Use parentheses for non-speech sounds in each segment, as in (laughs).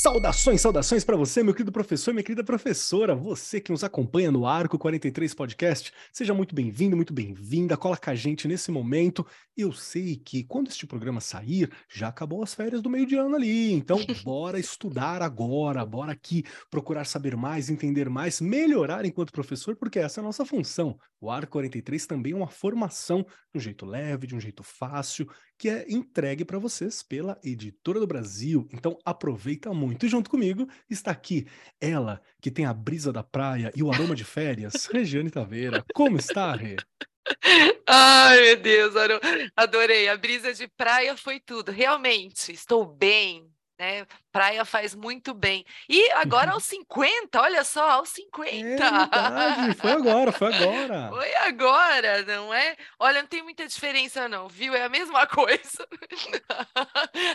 Saudações, saudações para você, meu querido professor, minha querida professora, você que nos acompanha no Arco 43 Podcast, seja muito bem-vindo, muito bem-vinda, cola com a gente nesse momento. Eu sei que quando este programa sair, já acabou as férias do meio de ano ali, então (laughs) bora estudar agora, bora aqui procurar saber mais, entender mais, melhorar enquanto professor, porque essa é a nossa função. O Arco 43 também é uma formação de um jeito leve, de um jeito fácil, que é entregue para vocês pela Editora do Brasil. Então aproveita muito. E junto comigo está aqui ela, que tem a brisa da praia e o aroma de férias, (laughs) Regiane Taveira. Como está, Rê? Ai, meu Deus, adorei. A brisa de praia foi tudo. Realmente, estou bem, né? Praia faz muito bem. E agora aos (laughs) 50, olha só, aos 50. É verdade, foi agora, foi agora. Foi agora, não é? Olha, não tem muita diferença não, viu? É a mesma (laughs) coisa.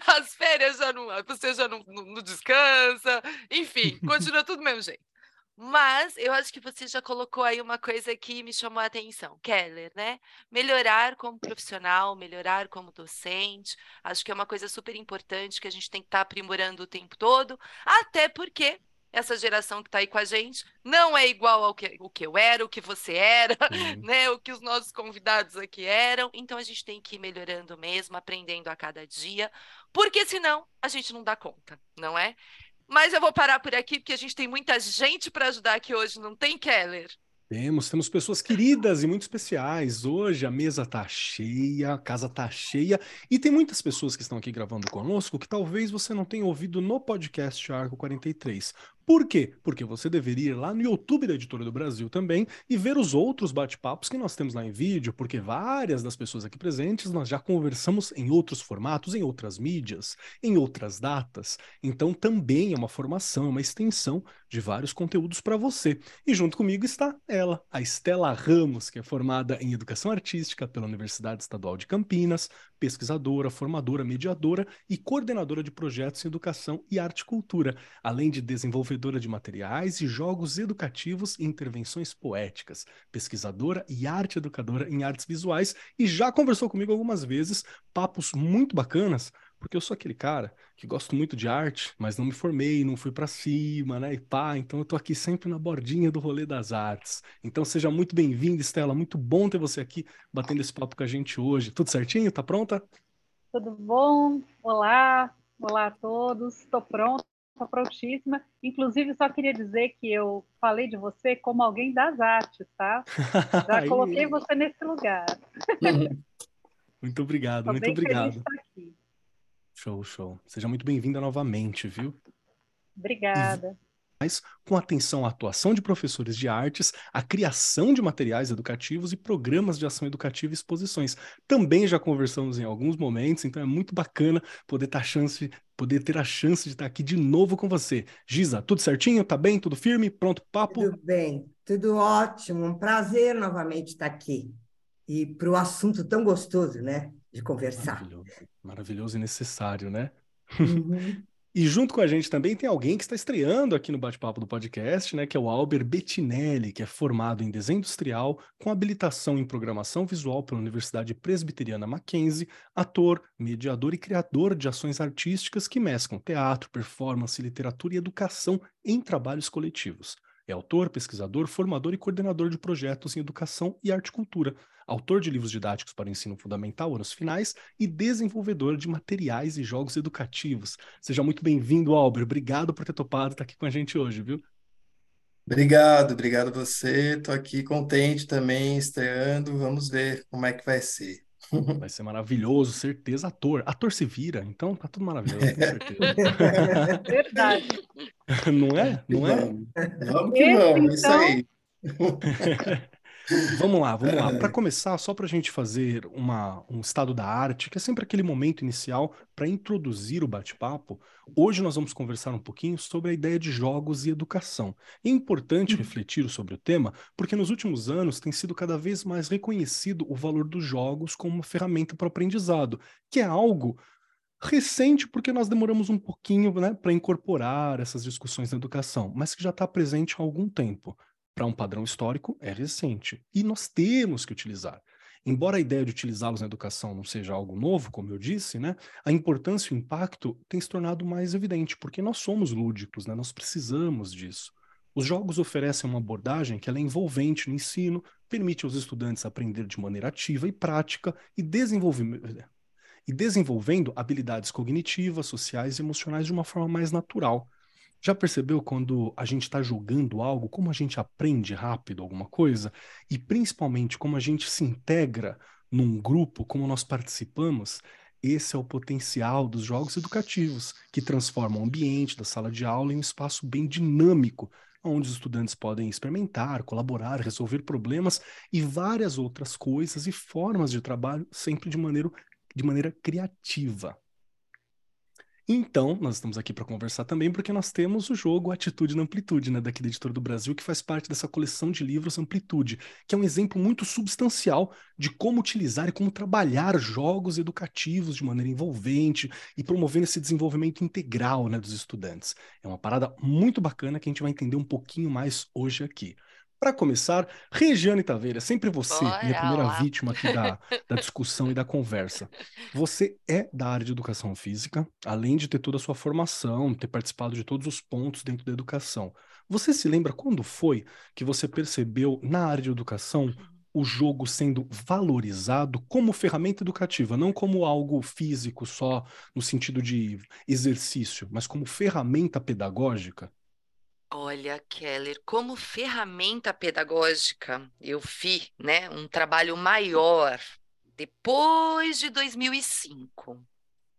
As férias já não, você já não, não, não descansa, enfim, continua tudo do mesmo jeito. Mas eu acho que você já colocou aí uma coisa que me chamou a atenção, Keller, né? Melhorar como profissional, melhorar como docente. Acho que é uma coisa super importante que a gente tem que estar tá aprimorando o tempo todo, até porque essa geração que está aí com a gente não é igual ao que, o que eu era, o que você era, (laughs) né? O que os nossos convidados aqui eram. Então a gente tem que ir melhorando mesmo, aprendendo a cada dia, porque senão a gente não dá conta, não é? Mas eu vou parar por aqui, porque a gente tem muita gente para ajudar aqui hoje, não tem, Keller? Temos, temos pessoas queridas e muito especiais. Hoje a mesa tá cheia, a casa tá cheia e tem muitas pessoas que estão aqui gravando conosco que talvez você não tenha ouvido no podcast Arco 43. Por quê? Porque você deveria ir lá no YouTube da Editora do Brasil também e ver os outros bate-papos que nós temos lá em vídeo, porque várias das pessoas aqui presentes nós já conversamos em outros formatos, em outras mídias, em outras datas. Então também é uma formação, é uma extensão de vários conteúdos para você. E junto comigo está ela, a Estela Ramos, que é formada em Educação Artística pela Universidade Estadual de Campinas, pesquisadora, formadora, mediadora e coordenadora de projetos em educação e arte e cultura, além de desenvolvedora de materiais e jogos educativos e intervenções poéticas, pesquisadora e arte educadora em artes visuais e já conversou comigo algumas vezes, papos muito bacanas porque eu sou aquele cara que gosto muito de arte, mas não me formei, não fui para cima, né? E pá, então eu tô aqui sempre na bordinha do rolê das artes. Então seja muito bem-vinda, Estela, muito bom ter você aqui batendo esse papo com a gente hoje. Tudo certinho? Tá pronta? Tudo bom? Olá, olá a todos. Estou pronta, estou prontíssima. Inclusive, só queria dizer que eu falei de você como alguém das artes, tá? (laughs) Já coloquei você nesse lugar. (laughs) muito obrigado, muito obrigado. Show, show. Seja muito bem-vinda novamente, viu? Obrigada. Com atenção à atuação de professores de artes, à criação de materiais educativos e programas de ação educativa e exposições. Também já conversamos em alguns momentos, então é muito bacana poder ter a chance, poder ter a chance de estar aqui de novo com você. Giza, tudo certinho? Tá bem? Tudo firme? Pronto, papo? Tudo bem, tudo ótimo. Um prazer novamente estar aqui. E para o assunto tão gostoso, né? de conversar. Maravilhoso, maravilhoso e necessário, né? Uhum. (laughs) e junto com a gente também tem alguém que está estreando aqui no bate-papo do podcast, né? Que é o Albert Bettinelli, que é formado em desenho industrial, com habilitação em programação visual pela Universidade Presbiteriana Mackenzie, ator, mediador e criador de ações artísticas que mesclam teatro, performance, literatura e educação em trabalhos coletivos. É autor, pesquisador, formador e coordenador de projetos em educação e arte e cultura, autor de livros didáticos para ensino fundamental, anos finais, e desenvolvedor de materiais e jogos educativos. Seja muito bem-vindo, Albert. Obrigado por ter topado estar aqui com a gente hoje, viu? Obrigado, obrigado você. Estou aqui contente também, estreando. Vamos ver como é que vai ser. Vai ser maravilhoso, certeza. Ator. Ator se vira, então tá tudo maravilhoso, com certeza. (laughs) Verdade. (laughs) Não é? Não é? Vamos que vamos, isso aí. (laughs) Vamos lá, vamos lá. Para começar, só para a gente fazer uma, um estado da arte, que é sempre aquele momento inicial para introduzir o bate-papo, hoje nós vamos conversar um pouquinho sobre a ideia de jogos e educação. É importante uhum. refletir sobre o tema, porque nos últimos anos tem sido cada vez mais reconhecido o valor dos jogos como uma ferramenta para o aprendizado, que é algo recente porque nós demoramos um pouquinho né, para incorporar essas discussões na educação, mas que já está presente há algum tempo. Para um padrão histórico, é recente. E nós temos que utilizar. Embora a ideia de utilizá-los na educação não seja algo novo, como eu disse, né, a importância e o impacto tem se tornado mais evidente, porque nós somos lúdicos, né, nós precisamos disso. Os jogos oferecem uma abordagem que é envolvente no ensino, permite aos estudantes aprender de maneira ativa e prática e, e desenvolvendo habilidades cognitivas, sociais e emocionais de uma forma mais natural. Já percebeu quando a gente está jogando algo, como a gente aprende rápido alguma coisa? E principalmente como a gente se integra num grupo, como nós participamos? Esse é o potencial dos jogos educativos, que transformam o ambiente da sala de aula em um espaço bem dinâmico, onde os estudantes podem experimentar, colaborar, resolver problemas e várias outras coisas e formas de trabalho, sempre de maneira, de maneira criativa. Então, nós estamos aqui para conversar também porque nós temos o jogo Atitude na Amplitude, né, daqui da Editora do Brasil, que faz parte dessa coleção de livros Amplitude, que é um exemplo muito substancial de como utilizar e como trabalhar jogos educativos de maneira envolvente e promovendo esse desenvolvimento integral, né, dos estudantes. É uma parada muito bacana que a gente vai entender um pouquinho mais hoje aqui. Para começar, Regiane Taveira, sempre você, Bora minha primeira lá. vítima aqui da, da (laughs) discussão e da conversa. Você é da área de educação física, além de ter toda a sua formação, ter participado de todos os pontos dentro da educação. Você se lembra quando foi que você percebeu na área de educação o jogo sendo valorizado como ferramenta educativa, não como algo físico só no sentido de exercício, mas como ferramenta pedagógica? Olha, Keller, como ferramenta pedagógica, eu vi, né, um trabalho maior depois de 2005.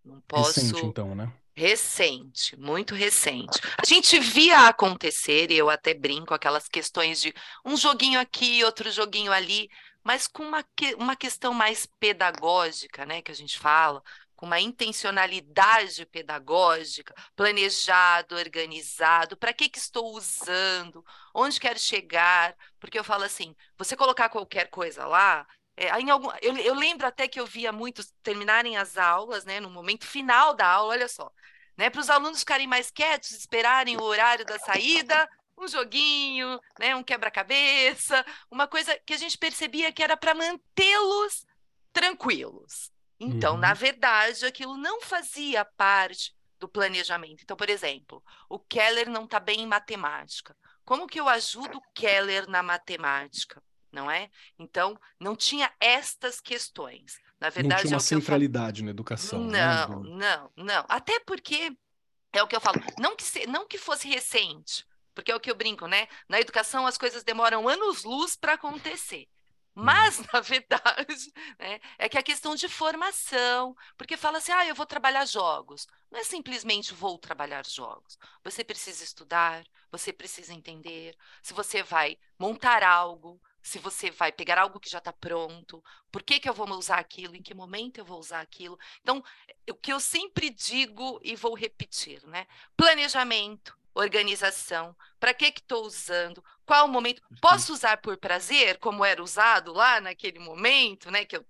Não Recente, posso então, né? Recente, muito recente. A gente via acontecer, e eu até brinco, aquelas questões de um joguinho aqui, outro joguinho ali, mas com uma, que- uma questão mais pedagógica, né, que a gente fala, com uma intencionalidade pedagógica, planejado, organizado, para que que estou usando, onde quero chegar, porque eu falo assim, você colocar qualquer coisa lá, é, algum, eu, eu lembro até que eu via muitos terminarem as aulas, né, no momento final da aula, olha só, né, para os alunos ficarem mais quietos, esperarem o horário da saída, um joguinho, né, um quebra-cabeça, uma coisa que a gente percebia que era para mantê-los tranquilos. Então, na Uhum. verdade, aquilo não fazia parte do planejamento. Então, por exemplo, o Keller não está bem em matemática. Como que eu ajudo o Keller na matemática? Não é? Então, não tinha estas questões. Na Não verdade, tinha é uma que eu falo. centralidade na educação, né? Não, Do- não, não. Até porque é o que eu falo, não que, se- não que fosse recente, porque é o que eu brinco, né? Na educação as coisas demoram anos-luz para acontecer. Mas, na verdade, (laughs) né, é que a questão de formação, porque fala assim, ah, eu vou trabalhar jogos. Não é simplesmente vou trabalhar jogos. Você precisa estudar, você precisa entender, se você vai montar algo, se você vai pegar algo que já está pronto, por que que eu vou usar aquilo, em que momento eu vou usar aquilo. Então, o que eu sempre digo e vou repetir, né? Planejamento, organização, para que que estou usando, qual o momento, posso usar por prazer, como era usado lá naquele momento, né, que eu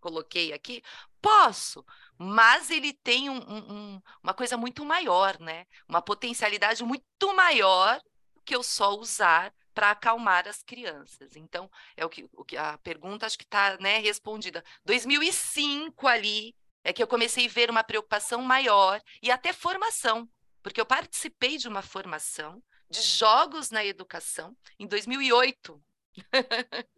coloquei aqui? Posso, mas ele tem um- um- um- uma coisa muito maior, né? Uma potencialidade muito maior do que eu só usar para acalmar as crianças. Então, é o que, o que a pergunta acho que está, né, respondida. 2005 ali é que eu comecei a ver uma preocupação maior e até formação, porque eu participei de uma formação de jogos na educação em 2008. (laughs)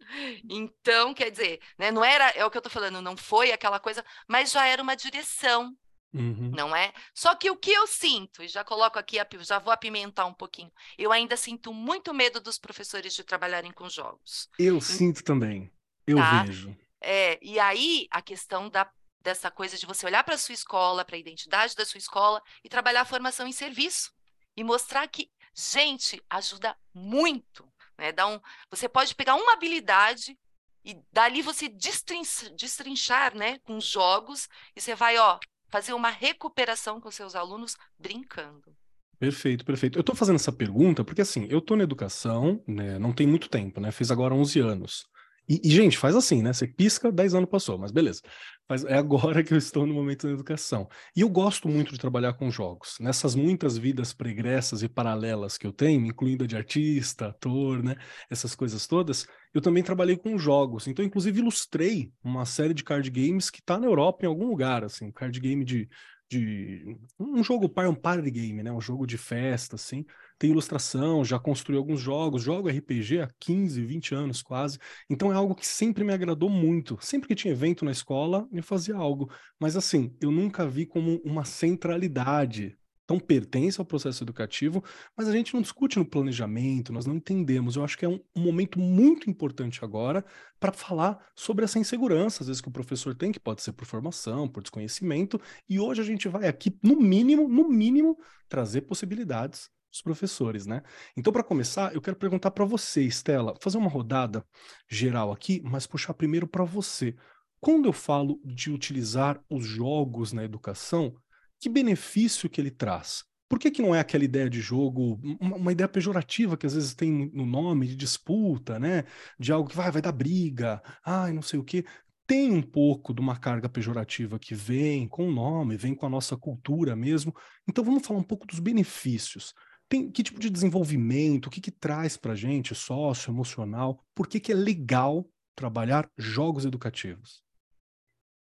Então, quer dizer, né, não era, é o que eu estou falando, não foi aquela coisa, mas já era uma direção, Uhum. não é? Só que o que eu sinto, e já coloco aqui, já vou apimentar um pouquinho, eu ainda sinto muito medo dos professores de trabalharem com jogos. Eu sinto também. Eu Tá. vejo. É, e aí a questão da, dessa coisa de você olhar para a sua escola, para a identidade da sua escola e trabalhar a formação em serviço e mostrar que, gente, ajuda muito, né? Dá um, você pode pegar uma habilidade e dali você destrinch- destrinchar, né, com jogos e você vai, ó, fazer uma recuperação com seus alunos brincando. Perfeito, perfeito. Eu tô fazendo essa pergunta porque, assim, eu tô na educação, né, não tem muito tempo, né, fiz agora 11 anos. E, e, gente, faz assim, né? Você pisca, 10 anos passou, mas beleza. Mas é agora que eu estou no momento da educação. E eu gosto muito de trabalhar com jogos. Nessas muitas vidas pregressas e paralelas que eu tenho, incluindo a de artista, ator, né? Essas coisas todas, eu também trabalhei com jogos. Então, inclusive, ilustrei uma série de card games que está na Europa em algum lugar, assim, card game de de um jogo par, um party game, né? Um jogo de festa, assim. Tem ilustração, já construí alguns jogos, jogo RPG há 15, 20 anos quase. Então é algo que sempre me agradou muito. Sempre que tinha evento na escola, eu fazia algo. Mas assim, eu nunca vi como uma centralidade então pertence ao processo educativo, mas a gente não discute no planejamento, nós não entendemos. Eu acho que é um, um momento muito importante agora para falar sobre essa insegurança, às vezes que o professor tem, que pode ser por formação, por desconhecimento, e hoje a gente vai aqui, no mínimo, no mínimo, trazer possibilidades os professores, né? Então, para começar, eu quero perguntar para você, Estela, fazer uma rodada geral aqui, mas puxar primeiro para você. Quando eu falo de utilizar os jogos na educação, que benefício que ele traz? Por que, que não é aquela ideia de jogo, uma, uma, ideia pejorativa que às vezes tem no nome, de disputa, né? De algo que vai, vai dar briga, ai, não sei o quê. Tem um pouco de uma carga pejorativa que vem com o nome, vem com a nossa cultura mesmo. Então vamos falar um pouco dos benefícios. Tem, que tipo de desenvolvimento, o que, que traz para gente, sócio, emocional? Por que, que é legal trabalhar jogos educativos?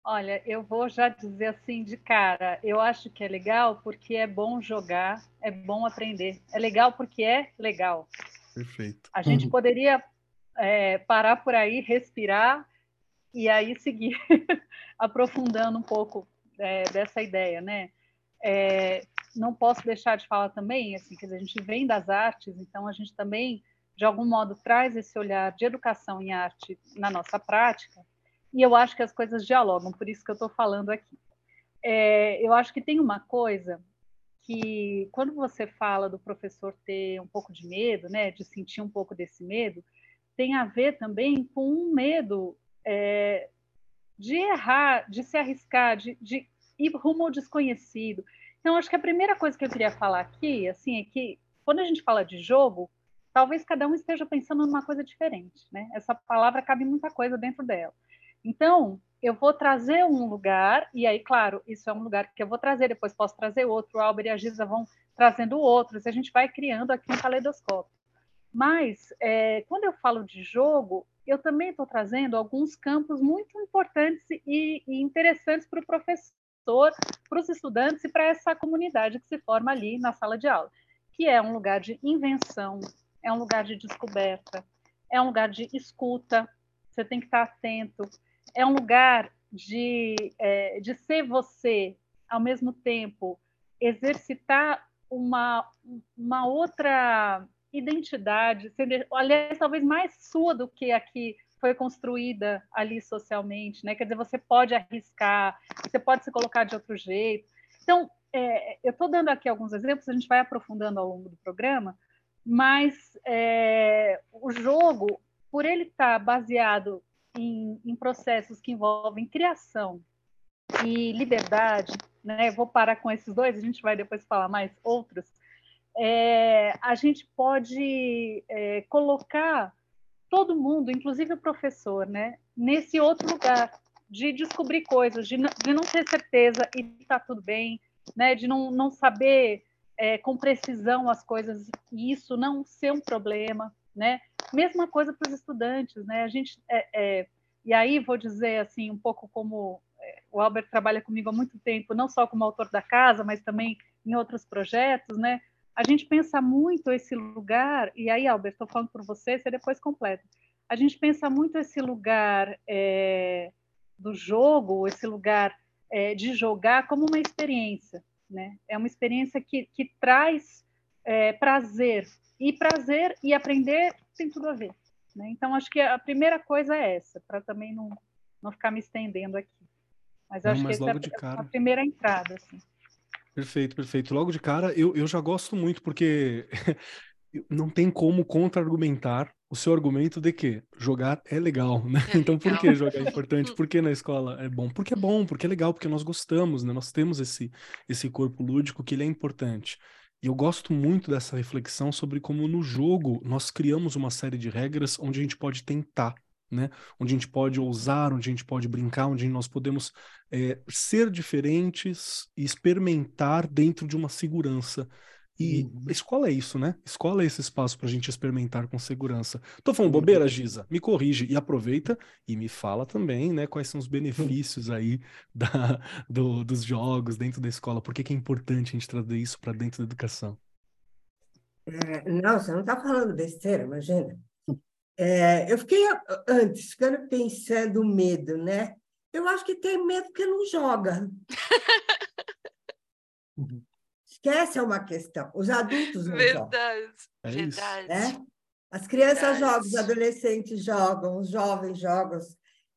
Olha, eu vou já dizer assim de cara, eu acho que é legal porque é bom jogar, é bom aprender. É legal porque é legal. Perfeito. A gente uhum. poderia é, parar por aí, respirar e aí seguir (laughs) aprofundando um pouco é, dessa ideia, né? É, não posso deixar de falar também, assim, que a gente vem das artes, então a gente também, de algum modo, traz esse olhar de educação em arte na nossa prática e eu acho que as coisas dialogam, por isso que eu estou falando aqui. É, eu acho que tem uma coisa que, quando você fala do professor ter um pouco de medo, né, de sentir um pouco desse medo, tem a ver também com um medo é, de errar, de se arriscar, de, de ir rumo ao desconhecido. Então, acho que a primeira coisa que eu queria falar aqui, assim, é que quando a gente fala de jogo, talvez cada um esteja pensando numa coisa diferente, né? Essa palavra cabe muita coisa dentro dela. Então, eu vou trazer um lugar, e aí, claro, isso é um lugar que eu vou trazer, depois posso trazer outro, o Albert e a Giza vão trazendo outros, e a gente vai criando aqui um caleidoscópio. Mas, é, quando eu falo de jogo, eu também estou trazendo alguns campos muito importantes e, e interessantes para o professor, para os estudantes e para essa comunidade que se forma ali na sala de aula, que é um lugar de invenção, é um lugar de descoberta, é um lugar de escuta, você tem que estar atento, é um lugar de, é, de ser você, ao mesmo tempo exercitar uma, uma outra identidade, aliás, talvez mais sua do que a que foi construída ali socialmente, né? Quer dizer, você pode arriscar, você pode se colocar de outro jeito. Então, é, eu estou dando aqui alguns exemplos, a gente vai aprofundando ao longo do programa, mas é, o jogo, por ele estar tá baseado em, em processos que envolvem criação e liberdade, né? vou parar com esses dois, a gente vai depois falar mais outros. É, a gente pode é, colocar todo mundo, inclusive o professor, né, nesse outro lugar de descobrir coisas, de, de não ter certeza e está tudo bem, né, de não, não saber é, com precisão as coisas e isso não ser um problema, né? Mesma coisa para os estudantes, né? A gente é, é, e aí vou dizer assim um pouco como é, o Albert trabalha comigo há muito tempo, não só como autor da casa, mas também em outros projetos, né? A gente pensa muito esse lugar e aí, Albert, estou falando por você, você depois completa. A gente pensa muito esse lugar é, do jogo, esse lugar é, de jogar como uma experiência, né? É uma experiência que, que traz é, prazer e prazer e aprender tem tudo a ver. Né? Então, acho que a primeira coisa é essa, para também não, não ficar me estendendo aqui. Mas acho mas que essa é cara... a primeira entrada. Assim. Perfeito, perfeito. Logo de cara, eu, eu já gosto muito, porque (laughs) não tem como contra-argumentar o seu argumento de que jogar é legal, né? É então, por que jogar é importante? (laughs) Por que na escola é bom? Porque é bom, porque é legal, porque nós gostamos, né? Nós temos esse, esse corpo lúdico que ele é importante. E eu gosto muito dessa reflexão sobre como no jogo nós criamos uma série de regras onde a gente pode tentar né? Onde a gente pode ousar, onde a gente pode brincar, onde nós podemos é, ser diferentes e experimentar dentro de uma segurança. E uhum. escola é isso, né? Escola é esse espaço para a gente experimentar com segurança. Tô falando bobeira, Giza? Me corrige e aproveita e me fala também, né? Quais são os (laughs) benefícios aí da, do, dos jogos dentro da escola? Por que, que é importante a gente trazer isso para dentro da educação? É, não, você não está falando besteira, imagina. É, eu fiquei antes, ficando pensando medo, né? Eu acho que tem medo porque não joga. (laughs) Esquece é uma questão. Os adultos não verdade, jogam. É verdade. Né? As crianças verdade. jogam, os adolescentes jogam, os jovens jogam.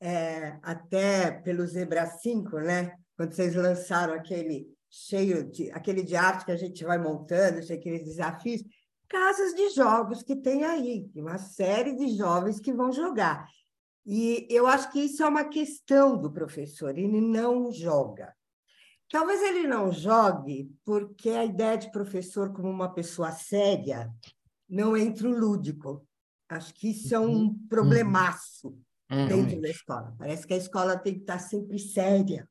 É, até pelo Zebra 5, né? Quando vocês lançaram aquele cheio de aquele de arte que a gente vai montando, aqueles desafios, casas de jogos que tem aí, uma série de jovens que vão jogar. E eu acho que isso é uma questão do professor, ele não joga. Talvez ele não jogue porque a ideia de professor como uma pessoa séria não entra o lúdico. Acho que isso é um uhum. problemaço uhum. dentro da escola. Parece que a escola tem que estar sempre séria.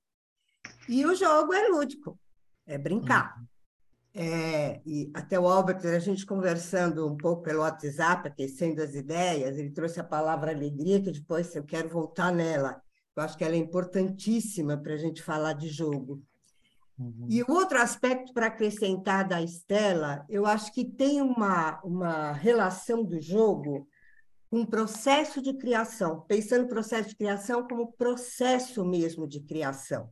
E o jogo é lúdico, é brincar. Uhum. É, e até o Albert, a gente conversando um pouco pelo WhatsApp, aquecendo as ideias, ele trouxe a palavra alegria, que depois eu quero voltar nela. Eu acho que ela é importantíssima para a gente falar de jogo. Uhum. E o outro aspecto para acrescentar da Estela, eu acho que tem uma, uma relação do jogo com o processo de criação, pensando no processo de criação como processo mesmo de criação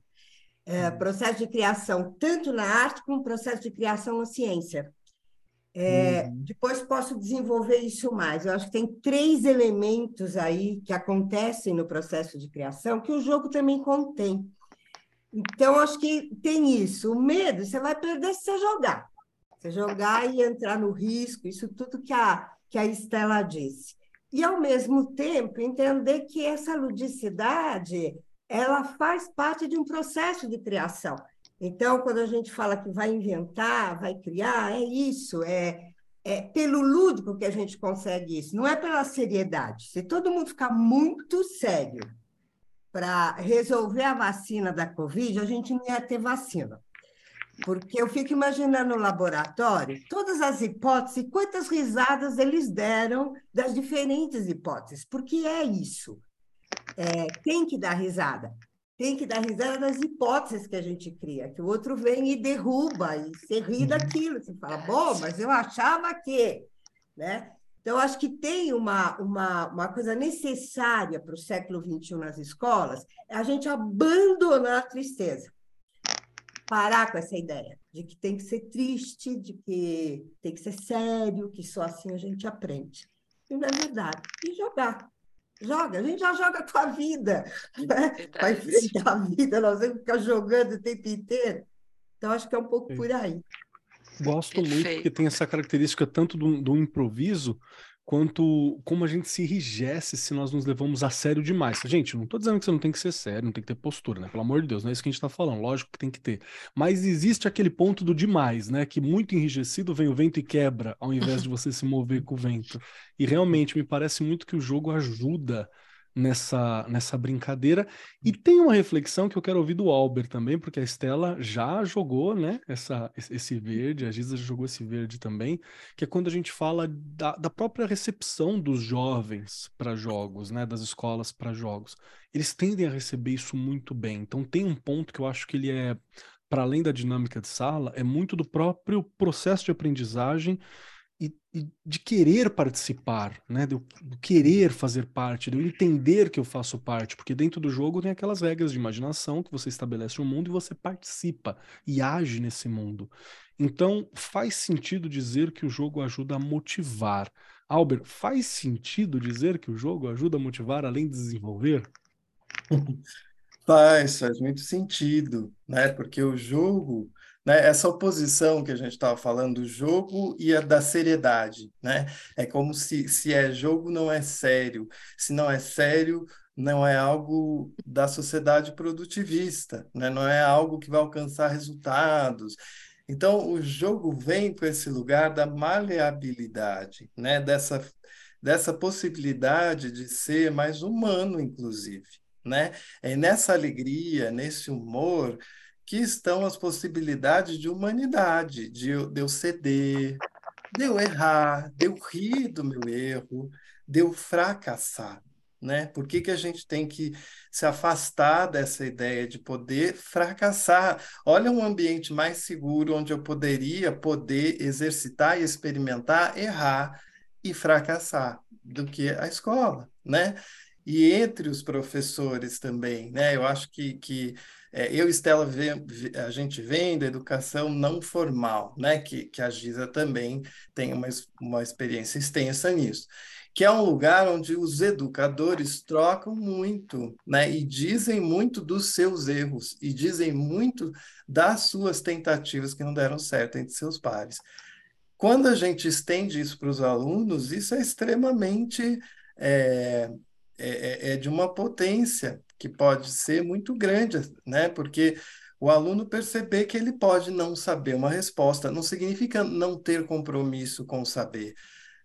é, processo de criação, tanto na arte como processo de criação na ciência. É, uhum. Depois posso desenvolver isso mais. Eu acho que tem três elementos aí que acontecem no processo de criação que o jogo também contém. Então, acho que tem isso. O medo, você vai perder se você jogar. Você jogar e entrar no risco, isso tudo que a, que a Estela disse. E, ao mesmo tempo, entender que essa ludicidade ela faz parte de um processo de criação. Então, quando a gente fala que vai inventar, vai criar, é isso, é, é pelo lúdico que a gente consegue isso, não é pela seriedade. Se todo mundo ficar muito sério para resolver a vacina da Covid, a gente não ia ter vacina. Porque eu fico imaginando no laboratório todas as hipóteses, quantas risadas eles deram das diferentes hipóteses, porque é isso é, tem que dar risada. Tem que dar risada das hipóteses que a gente cria, que o outro vem e derruba, e você ri uhum. daquilo. Você fala, bom, mas eu achava que. Né? Então, acho que tem uma, uma, uma coisa necessária para o século XXI nas escolas, é a gente abandonar a tristeza. Parar com essa ideia de que tem que ser triste, de que tem que ser sério, que só assim a gente aprende. E não é verdade. E jogar. Joga, a gente já joga a tua vida. Né? Vai enfrentar a vida, nós vamos ficar jogando o tempo inteiro. Então, acho que é um pouco por aí. Gosto Perfeito. muito porque tem essa característica tanto do, do improviso quanto como a gente se enrijece se nós nos levamos a sério demais. Gente, não estou dizendo que você não tem que ser sério, não tem que ter postura, né? Pelo amor de Deus, não é isso que a gente está falando, lógico que tem que ter. Mas existe aquele ponto do demais, né? Que muito enrijecido vem o vento e quebra, ao invés de você se mover com o vento. E realmente me parece muito que o jogo ajuda nessa, nessa brincadeira. E tem uma reflexão que eu quero ouvir do Albert também, porque a Estela já jogou, né, essa, esse verde, a Giza jogou esse verde também, que é quando a gente fala da, da própria recepção dos jovens para jogos, né, das escolas para jogos. Eles tendem a receber isso muito bem. Então tem um ponto que eu acho que ele é, para além da dinâmica de sala, é muito do próprio processo de aprendizagem e, e, de querer participar, né? De, querer fazer parte, eu entender que eu faço parte, porque dentro do jogo tem aquelas regras de imaginação que você estabelece um mundo e você participa e age nesse mundo. Então, faz sentido dizer que o jogo ajuda a motivar. Albert, faz sentido dizer que o jogo ajuda a motivar além de desenvolver? (laughs) Faz, faz muito sentido, né? Porque o jogo né? Essa oposição que a gente estava falando do jogo e a da seriedade, né? É como se, se é jogo, não é sério. Se não é sério, não é algo da sociedade produtivista, né? Não é algo que vai alcançar resultados. Então, o jogo vem com esse lugar da maleabilidade, né? Dessa dessa possibilidade de ser mais humano, inclusive. Né? É nessa alegria, nesse humor, que estão as possibilidades de humanidade, de eu, de eu ceder, de eu errar, de eu rir do meu erro, de eu fracassar. Né? Por que, que a gente tem que se afastar dessa ideia de poder fracassar? Olha um ambiente mais seguro onde eu poderia poder exercitar e experimentar, errar e fracassar do que a escola, né? E entre os professores também, né? Eu acho que, que é, eu e Estela, a gente vem da educação não formal, né? Que, que a Giza também tem uma, uma experiência extensa nisso que é um lugar onde os educadores trocam muito, né? E dizem muito dos seus erros e dizem muito das suas tentativas que não deram certo entre seus pares. Quando a gente estende isso para os alunos, isso é extremamente é, é, é, é de uma potência que pode ser muito grande, né? Porque o aluno perceber que ele pode não saber uma resposta não significa não ter compromisso com saber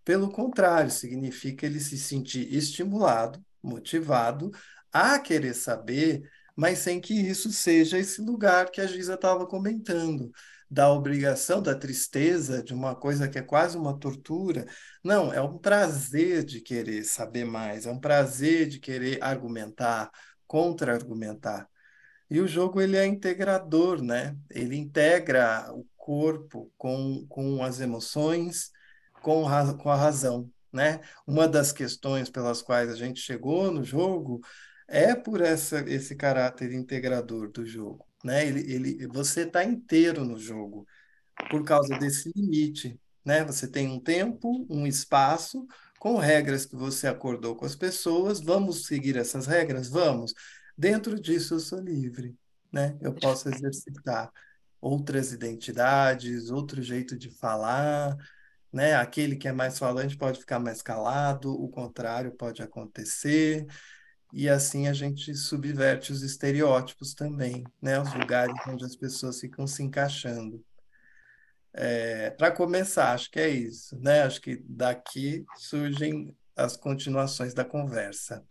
pelo contrário, significa ele se sentir estimulado, motivado a querer saber, mas sem que isso seja esse lugar que a Giza estava comentando, da obrigação, da tristeza, de uma coisa que é quase uma tortura. Não, é um prazer de querer saber mais, é um prazer de querer argumentar, contra-argumentar. E o jogo ele é integrador, né? Ele integra o corpo com, com as emoções, com, com a razão, né? Uma das questões pelas quais a gente chegou no jogo é por essa, esse caráter integrador do jogo, né? Ele, ele, você está inteiro no jogo por causa desse limite, né? Você tem um tempo, um espaço com regras que você acordou com as pessoas. Vamos seguir essas regras? Vamos. Dentro disso eu sou livre, né? Eu posso exercitar outras identidades, outro jeito de falar, né? Aquele que é mais falante pode ficar mais calado, o contrário pode acontecer, e assim a gente subverte os estereótipos também, né? Os lugares onde as pessoas ficam se encaixando. É, Para começar, acho que é isso, né? Acho que daqui surgem as continuações da conversa.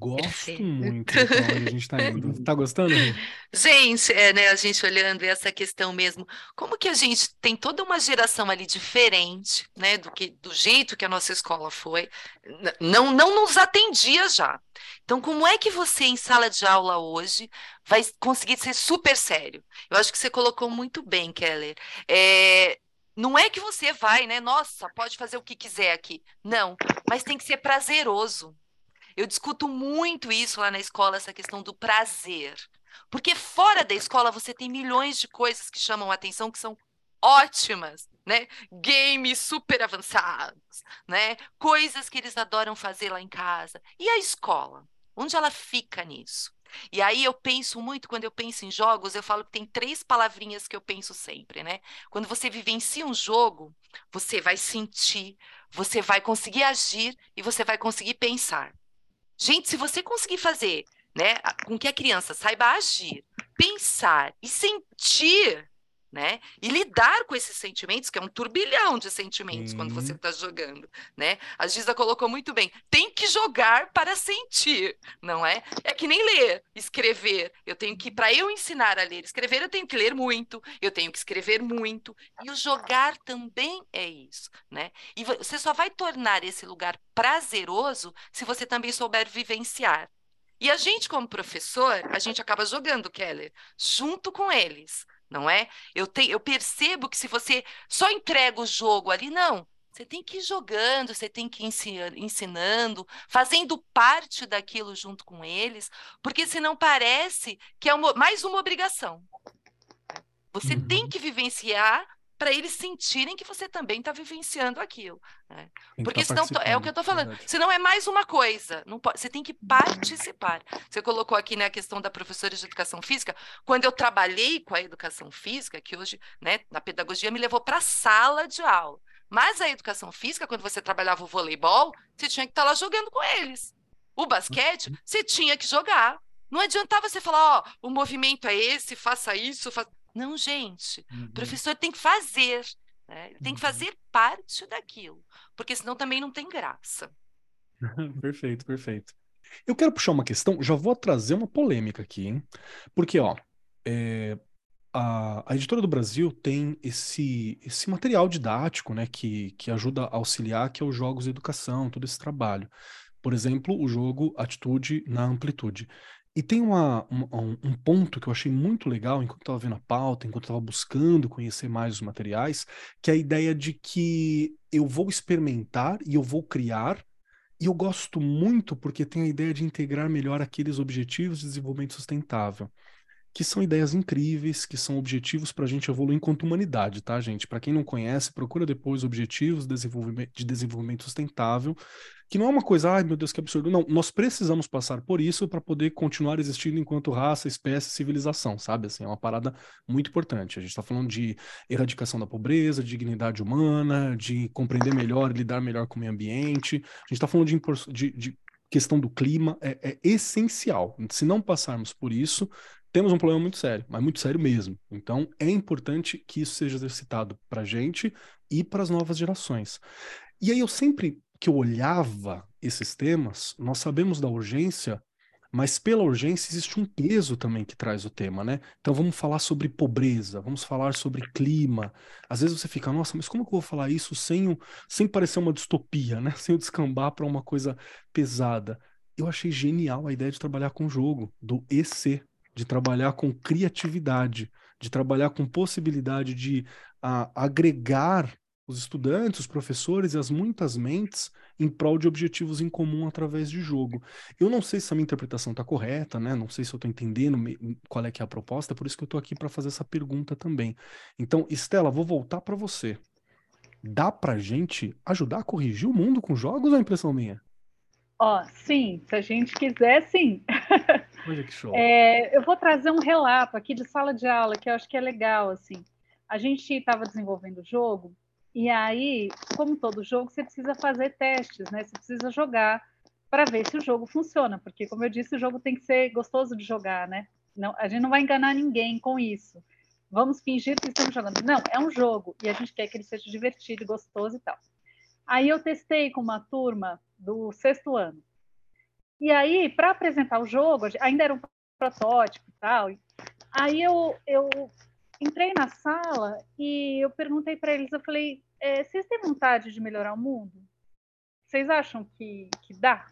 Gosto Perfeito. muito de onde a gente está indo. (laughs) Tá gostando? Gente, é, né, a gente olhando essa questão mesmo, como que a gente tem toda uma geração ali diferente, né, do que do jeito que a nossa escola foi, não não nos atendia já. Então, como é que você em sala de aula hoje vai conseguir ser super sério? Eu acho que você colocou muito bem, Keller. É, não é que você vai, né? Nossa, pode fazer o que quiser aqui. Não, mas tem que ser prazeroso. Eu discuto muito isso lá na escola, essa questão do prazer. Porque fora da escola você tem milhões de coisas que chamam a atenção, que são ótimas, né? Games super avançados, né? Coisas que eles adoram fazer lá em casa. E a escola? Onde ela fica nisso? E aí eu penso muito, quando eu penso em jogos, eu falo que tem três palavrinhas que eu penso sempre, né? Quando você vivencia um jogo, você vai sentir, você vai conseguir agir e você vai conseguir pensar. Gente, se você conseguir fazer, né, com que a criança saiba agir, pensar e sentir, né, e lidar com esses sentimentos, que é um turbilhão de sentimentos quando você está jogando, né? A Giza colocou muito bem. Tem que jogar para sentir, não é? É que nem ler, escrever. Eu tenho que, para eu ensinar a ler, escrever, eu tenho que ler muito, eu tenho que escrever muito. E o jogar também é isso, né? E você só vai tornar esse lugar prazeroso se você também souber vivenciar. E a gente, como professor, a gente acaba jogando, Keller, junto com eles, não é? Eu, te, eu percebo que se você só entrega o jogo ali, não. Você tem que ir jogando, você tem que ir ensinando, fazendo parte daquilo junto com eles, porque senão parece que é uma, mais uma obrigação. Você uhum. tem que vivenciar para eles sentirem que você também está vivenciando aquilo. Né? Porque senão é o que eu estou falando. Verdade. Senão é mais uma coisa. Não pode, você tem que participar. Você colocou aqui né, a questão da professora de educação física. Quando eu trabalhei com a educação física, que hoje, né, na pedagogia, me levou para a sala de aula. Mas a educação física, quando você trabalhava o voleibol, você tinha que estar tá lá jogando com eles. O basquete, você tinha que jogar. Não adiantava você falar, ó, o movimento é esse, faça isso, faça... Não, gente. Uhum. O professor tem que fazer. Né? Tem que uhum. fazer parte daquilo, porque senão também não tem graça. (laughs) perfeito, perfeito. Eu quero puxar uma questão, já vou trazer uma polêmica aqui, hein? Porque, ó, é, a, a, Editora do Brasil tem esse, esse material didático, né, que, que ajuda a auxiliar, que é os jogos de educação, todo esse trabalho. Por exemplo, o jogo Atitude na Amplitude. E tem uma, um, um, ponto que eu achei muito legal enquanto estava vendo a pauta, enquanto estava buscando conhecer mais os materiais, que é a ideia de que eu vou experimentar e eu vou criar, e eu gosto muito porque tem a ideia de integrar melhor aqueles objetivos de desenvolvimento sustentável que são ideias incríveis, que são objetivos para a gente evoluir enquanto humanidade, tá, gente? Para quem não conhece, procura depois Objetivos de Desenvolvimento, de Desenvolvimento Sustentável, que não é uma coisa, ai meu Deus, que absurdo. Não, nós precisamos passar por isso para poder continuar existindo enquanto raça, espécie, civilização, sabe? Assim, é uma parada muito importante. A gente está falando de erradicação da pobreza, de dignidade humana, de compreender melhor lidar melhor com o meio ambiente. A gente está falando de, de, de questão do clima, é, é essencial. Se não passarmos por isso, temos um problema muito sério, mas muito sério mesmo. Então, é importante que isso seja exercitado para a gente e para as novas gerações. E aí, eu sempre que eu olhava esses temas, nós sabemos da urgência, mas pela urgência existe um peso também que traz o tema, né? Então vamos falar sobre pobreza, vamos falar sobre clima. Às vezes você fica, nossa, mas como que eu vou falar isso sem, o, sem parecer uma distopia, né? (laughs) Sem o descambar para uma coisa pesada. Eu achei genial a ideia de trabalhar com o jogo, do EC, de trabalhar com criatividade, de trabalhar com possibilidade de a, agregar os estudantes, os professores e as muitas mentes em prol de objetivos em comum através de jogo. Eu não sei se a minha interpretação está correta, né? Não sei se eu estou entendendo qual é que é a proposta, por isso que eu estou aqui para fazer essa pergunta também. Então, Estela, vou voltar para você. Dá para gente ajudar a corrigir o mundo com jogos ou é impressão minha? Ó, sim, se a gente quiser, sim. (laughs) Olha que show. É, eu vou trazer um relato aqui de sala de aula que eu acho que é legal, assim. A gente estava desenvolvendo o jogo e aí, como todo jogo, você precisa fazer testes, né? Você precisa jogar para ver se o jogo funciona, porque como eu disse, o jogo tem que ser gostoso de jogar, né? Não, a gente não vai enganar ninguém com isso. Vamos fingir que estamos jogando. Não, é um jogo e a gente quer que ele seja divertido, gostoso e tal. Aí eu testei com uma turma do sexto ano. E aí, para apresentar o jogo, ainda era um protótipo e tal. Aí eu, eu entrei na sala e eu perguntei para eles, eu falei, é, vocês têm vontade de melhorar o mundo? Vocês acham que, que dá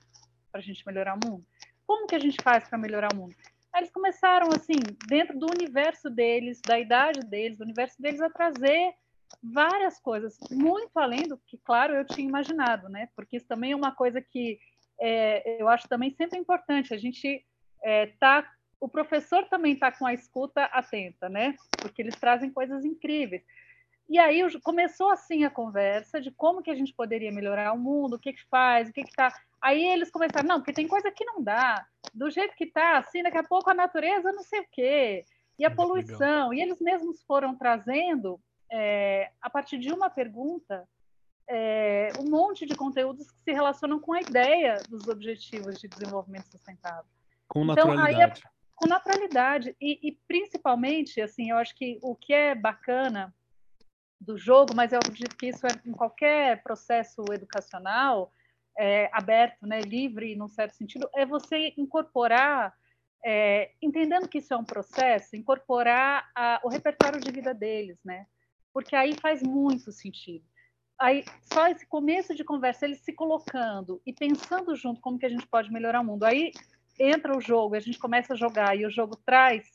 para a gente melhorar o mundo? Como que a gente faz para melhorar o mundo? Aí eles começaram, assim, dentro do universo deles, da idade deles, do universo deles, a trazer várias coisas, muito além do que, claro, eu tinha imaginado, né? Porque isso também é uma coisa que é, eu acho também sempre importante. A gente é, tá, o professor também está com a escuta atenta, né? Porque eles trazem coisas incríveis. E aí começou assim a conversa de como que a gente poderia melhorar o mundo, o que que faz, o que que está. Aí eles começaram, não, porque tem coisa que não dá. Do jeito que está, assim, daqui a pouco a natureza não sei o quê. E a poluição. E eles mesmos foram trazendo é, a partir de uma pergunta, é, um monte de conteúdos que se relacionam com a ideia dos objetivos de desenvolvimento sustentável. Com naturalidade. Então, aí é, com naturalidade. E, e, principalmente, assim, eu acho que o que é bacana do jogo, mas eu acredito que isso é em qualquer processo educacional é, aberto, né, livre, num certo sentido, é você incorporar é, entendendo que isso é um processo, incorporar a, o repertório de vida deles, né? porque aí faz muito sentido. Aí, só esse começo de conversa, eles se colocando e pensando junto como que a gente pode melhorar o mundo. Aí entra o jogo, a gente começa a jogar e o jogo traz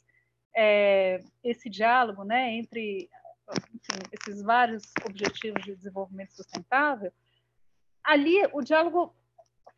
é, esse diálogo né, entre enfim, esses vários objetivos de desenvolvimento sustentável. Ali o diálogo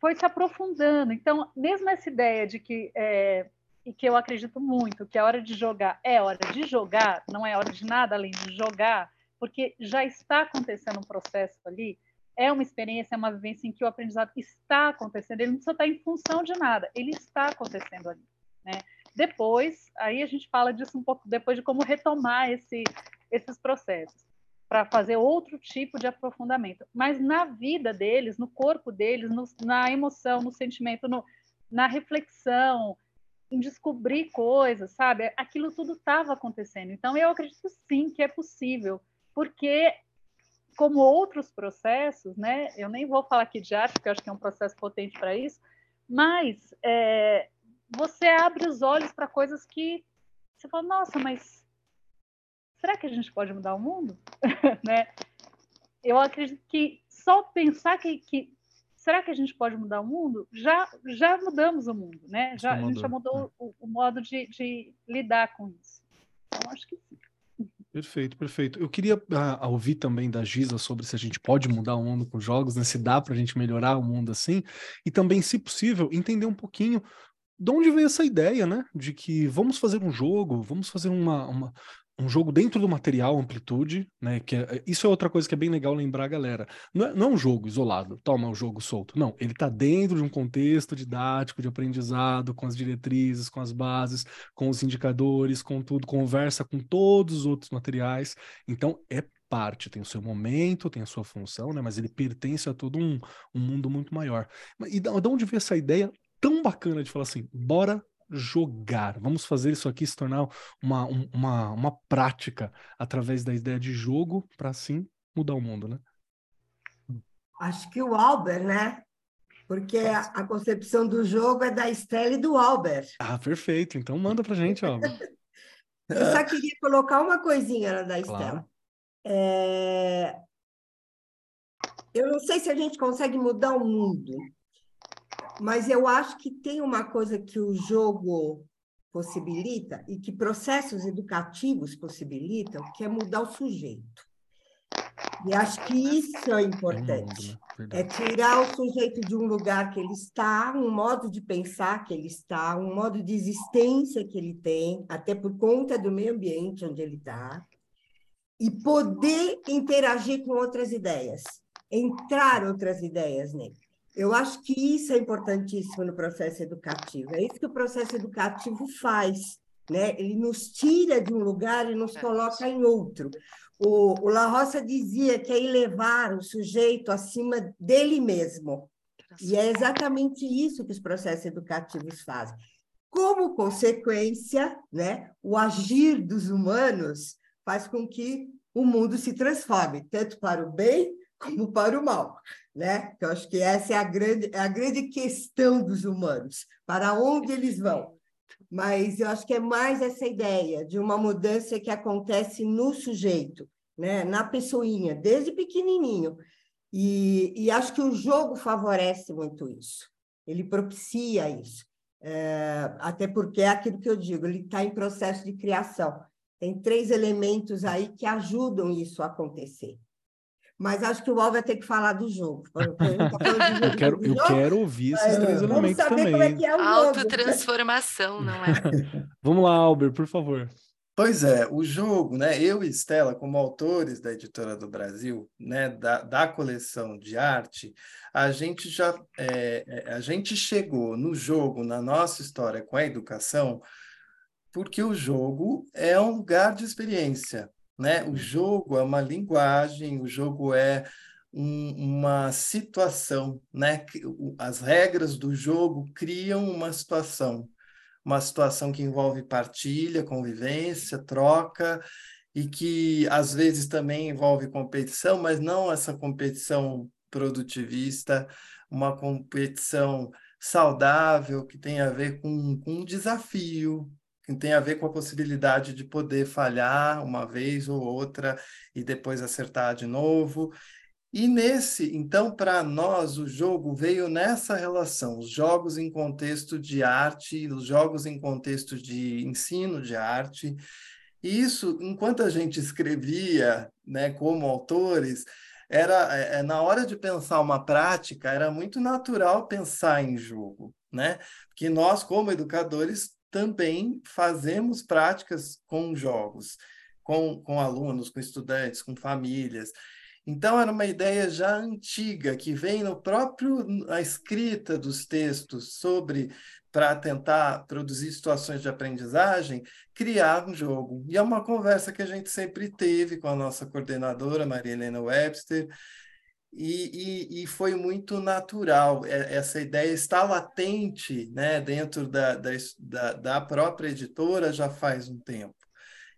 foi se aprofundando. Então, mesmo essa ideia de que é, e que eu acredito muito que a hora de jogar é hora de jogar, não é hora de nada além de jogar, porque já está acontecendo um processo ali, é uma experiência, é uma vivência em que o aprendizado está acontecendo, ele não precisa estar em função de nada, ele está acontecendo ali. Né? Depois, aí a gente fala disso um pouco depois de como retomar esse, esses processos, para fazer outro tipo de aprofundamento. Mas na vida deles, no corpo deles, no, na emoção, no sentimento, no, na reflexão, em descobrir coisas, sabe? Aquilo tudo estava acontecendo. Então, eu acredito sim que é possível porque como outros processos, né? Eu nem vou falar aqui de arte, porque eu acho que é um processo potente para isso, mas é, você abre os olhos para coisas que você fala, nossa, mas será que a gente pode mudar o mundo? (laughs) né? Eu acredito que só pensar que, que, será que a gente pode mudar o mundo? Já já mudamos o mundo, né? Já, a gente já mudou né? o, o modo de, de lidar com isso. Então acho que sim. Perfeito, perfeito. Eu queria uh, ouvir também da Giza sobre se a gente pode mudar o mundo com jogos, né? Se dá para a gente melhorar o mundo assim, e também, se possível, entender um pouquinho de onde veio essa ideia, né? De que vamos fazer um jogo, vamos fazer uma, uma, um jogo dentro do material amplitude, né? Que é, isso é outra coisa que é bem legal lembrar, galera. Não é, não é um jogo isolado, toma o jogo solto. Não, ele está dentro de um contexto didático de aprendizado, com as diretrizes, com as bases, com os indicadores, com tudo, conversa com todos os outros materiais. Então é parte, tem o seu momento, tem a sua função, né? Mas ele pertence a todo um, um mundo muito maior. E de onde veio essa ideia tão bacana de falar assim, bora jogar. Vamos fazer isso aqui se tornar uma, uma, uma prática através da ideia de jogo para assim mudar o mundo, né? Acho que o Albert, né? Porque a, concepção do jogo é da Estela e do Albert. Ah, perfeito. Então manda para gente, Albert. (laughs) Eu só queria colocar uma coisinha na da Estela. Claro. É... Eu não sei se a gente consegue mudar o mundo, mas eu acho que tem uma coisa que o jogo possibilita e que processos educativos possibilitam, que é mudar o sujeito. E acho que isso é importante. É tirar o sujeito de um lugar que ele está, um modo de pensar que ele está, um modo de existência que ele tem, até por conta do meio ambiente onde ele está, e poder interagir com outras ideias, entrar outras ideias nele. Eu acho que isso é importantíssimo no processo educativo. É isso que o processo educativo faz. Né? Ele nos tira de um lugar e nos é. coloca em outro. O, o La Roça dizia que é elevar o sujeito acima dele mesmo. E é exatamente isso que os processos educativos fazem. Como consequência, né, o agir dos humanos faz com que o mundo se transforme, tanto para o bem como para o mal né? Eu acho que essa é a grande, é a grande questão dos humanos, para onde eles vão. Mas eu acho que é mais essa ideia de uma mudança que acontece no sujeito, né? na pessoinha, desde pequenininho. E, e acho que o jogo favorece muito isso, ele propicia isso. É, até porque é aquilo que eu digo, ele está em processo de criação. Tem três elementos aí que ajudam isso a acontecer mas acho que o Val vai ter que falar do jogo. (laughs) eu, quero, eu quero ouvir esses três Vamos elementos saber também. Como é que é o Autotransformação, não é? (laughs) Vamos lá, Albert, por favor. Pois é, o jogo, né? Eu e Estela, como autores da Editora do Brasil, né, da, da coleção de arte, a gente já é, é a gente chegou no jogo, na nossa história com a educação, porque o jogo é um lugar de experiência, né? O jogo é uma linguagem, o jogo é um, uma situação, né? As regras do jogo criam uma situação, uma situação que envolve partilha, convivência, troca e que às vezes também envolve competição, mas não essa competição produtivista, uma competição saudável que tem a ver com, com um desafio, que tem a ver com a possibilidade de poder falhar uma vez ou outra e depois acertar de novo. E nesse, então, para nós, o jogo veio nessa relação, os jogos em contexto de arte, os jogos em contexto de ensino de arte. E isso, enquanto a gente escrevia, né, como autores, era é, é na hora de pensar uma prática, era muito natural pensar em jogo, né? Porque nós, como educadores, também fazemos práticas com jogos, com, com alunos, com estudantes, com famílias. Então, era uma ideia já antiga, que vem no próprio a escrita dos textos sobre, para tentar produzir situações de aprendizagem, criar um jogo. E é uma conversa que a gente sempre teve com a nossa coordenadora, Maria Helena Webster, e, e, e, foi muito natural. É, essa ideia está latente né, dentro da, da, da própria editora já faz um tempo.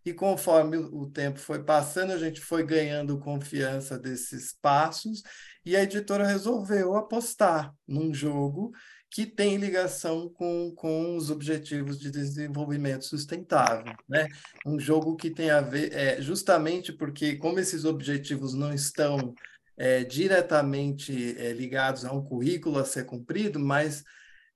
e conforme o tempo foi passando, a gente foi ganhando confiança desses passos, e a editora resolveu apostar num jogo que tem ligação com, com os objetivos de desenvolvimento sustentável. Né? Um jogo que tem a ver, é, justamente porque, como esses objetivos não estão é, diretamente é, ligados a um currículo a ser cumprido, mas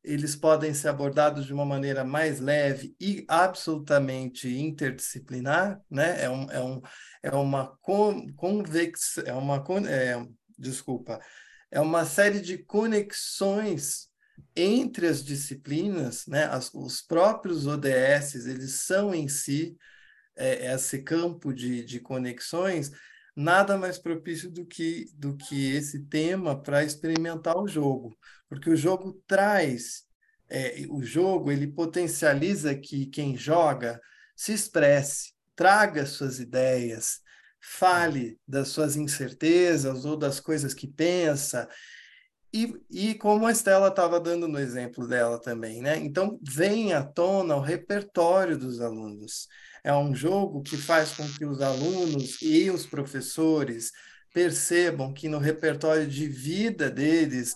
eles podem ser abordados de uma maneira mais leve e absolutamente interdisciplinar, né? É, um, é, um, é uma convex, é uma é, desculpa, é uma série de conexões entre as disciplinas, né? As, os próprios ODS eles são em si é, esse campo de, de conexões nada mais propício do que, do que esse tema para experimentar o jogo, porque o jogo traz, é, o jogo ele potencializa que quem joga se expresse, traga suas ideias, fale das suas incertezas ou das coisas que pensa, e, e como a Estela estava dando no exemplo dela também, né? Então, vem à tona o repertório dos alunos. É um jogo que faz com que os alunos e os professores percebam que no repertório de vida deles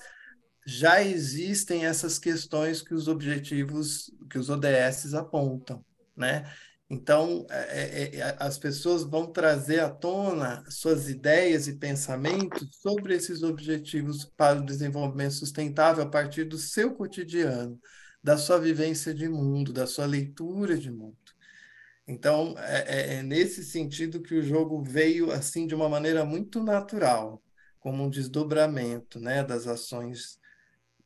já existem essas questões que os objetivos, que os ODS apontam, né? Então, é, é, é, as pessoas vão trazer à tona suas ideias e pensamentos sobre esses objetivos para o desenvolvimento sustentável a partir do seu cotidiano, da sua vivência de mundo, da sua leitura de mundo. Então, é, é, é, nesse sentido que o jogo veio assim de uma maneira muito natural, como um desdobramento né, das ações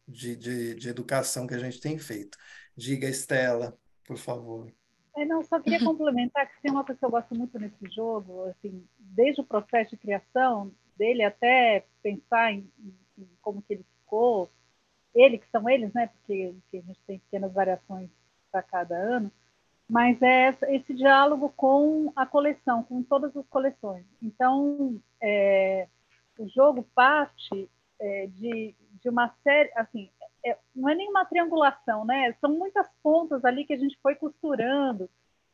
de, de, de educação que a gente tem feito. Diga, Estela, por favor. É, não, só queria complementar que tem uma coisa que eu gosto muito nesse jogo, assim, desde o processo de criação dele até pensar em, em como que ele ficou, ele, que são eles, né, porque, porque a gente tem pequenas variações para cada ano, mas é esse diálogo com a coleção, com todas as coleções. Então, é, o jogo parte é, de, de uma série, assim, é, não é nenhuma triangulação, né? São muitas pontas ali que a gente foi costurando,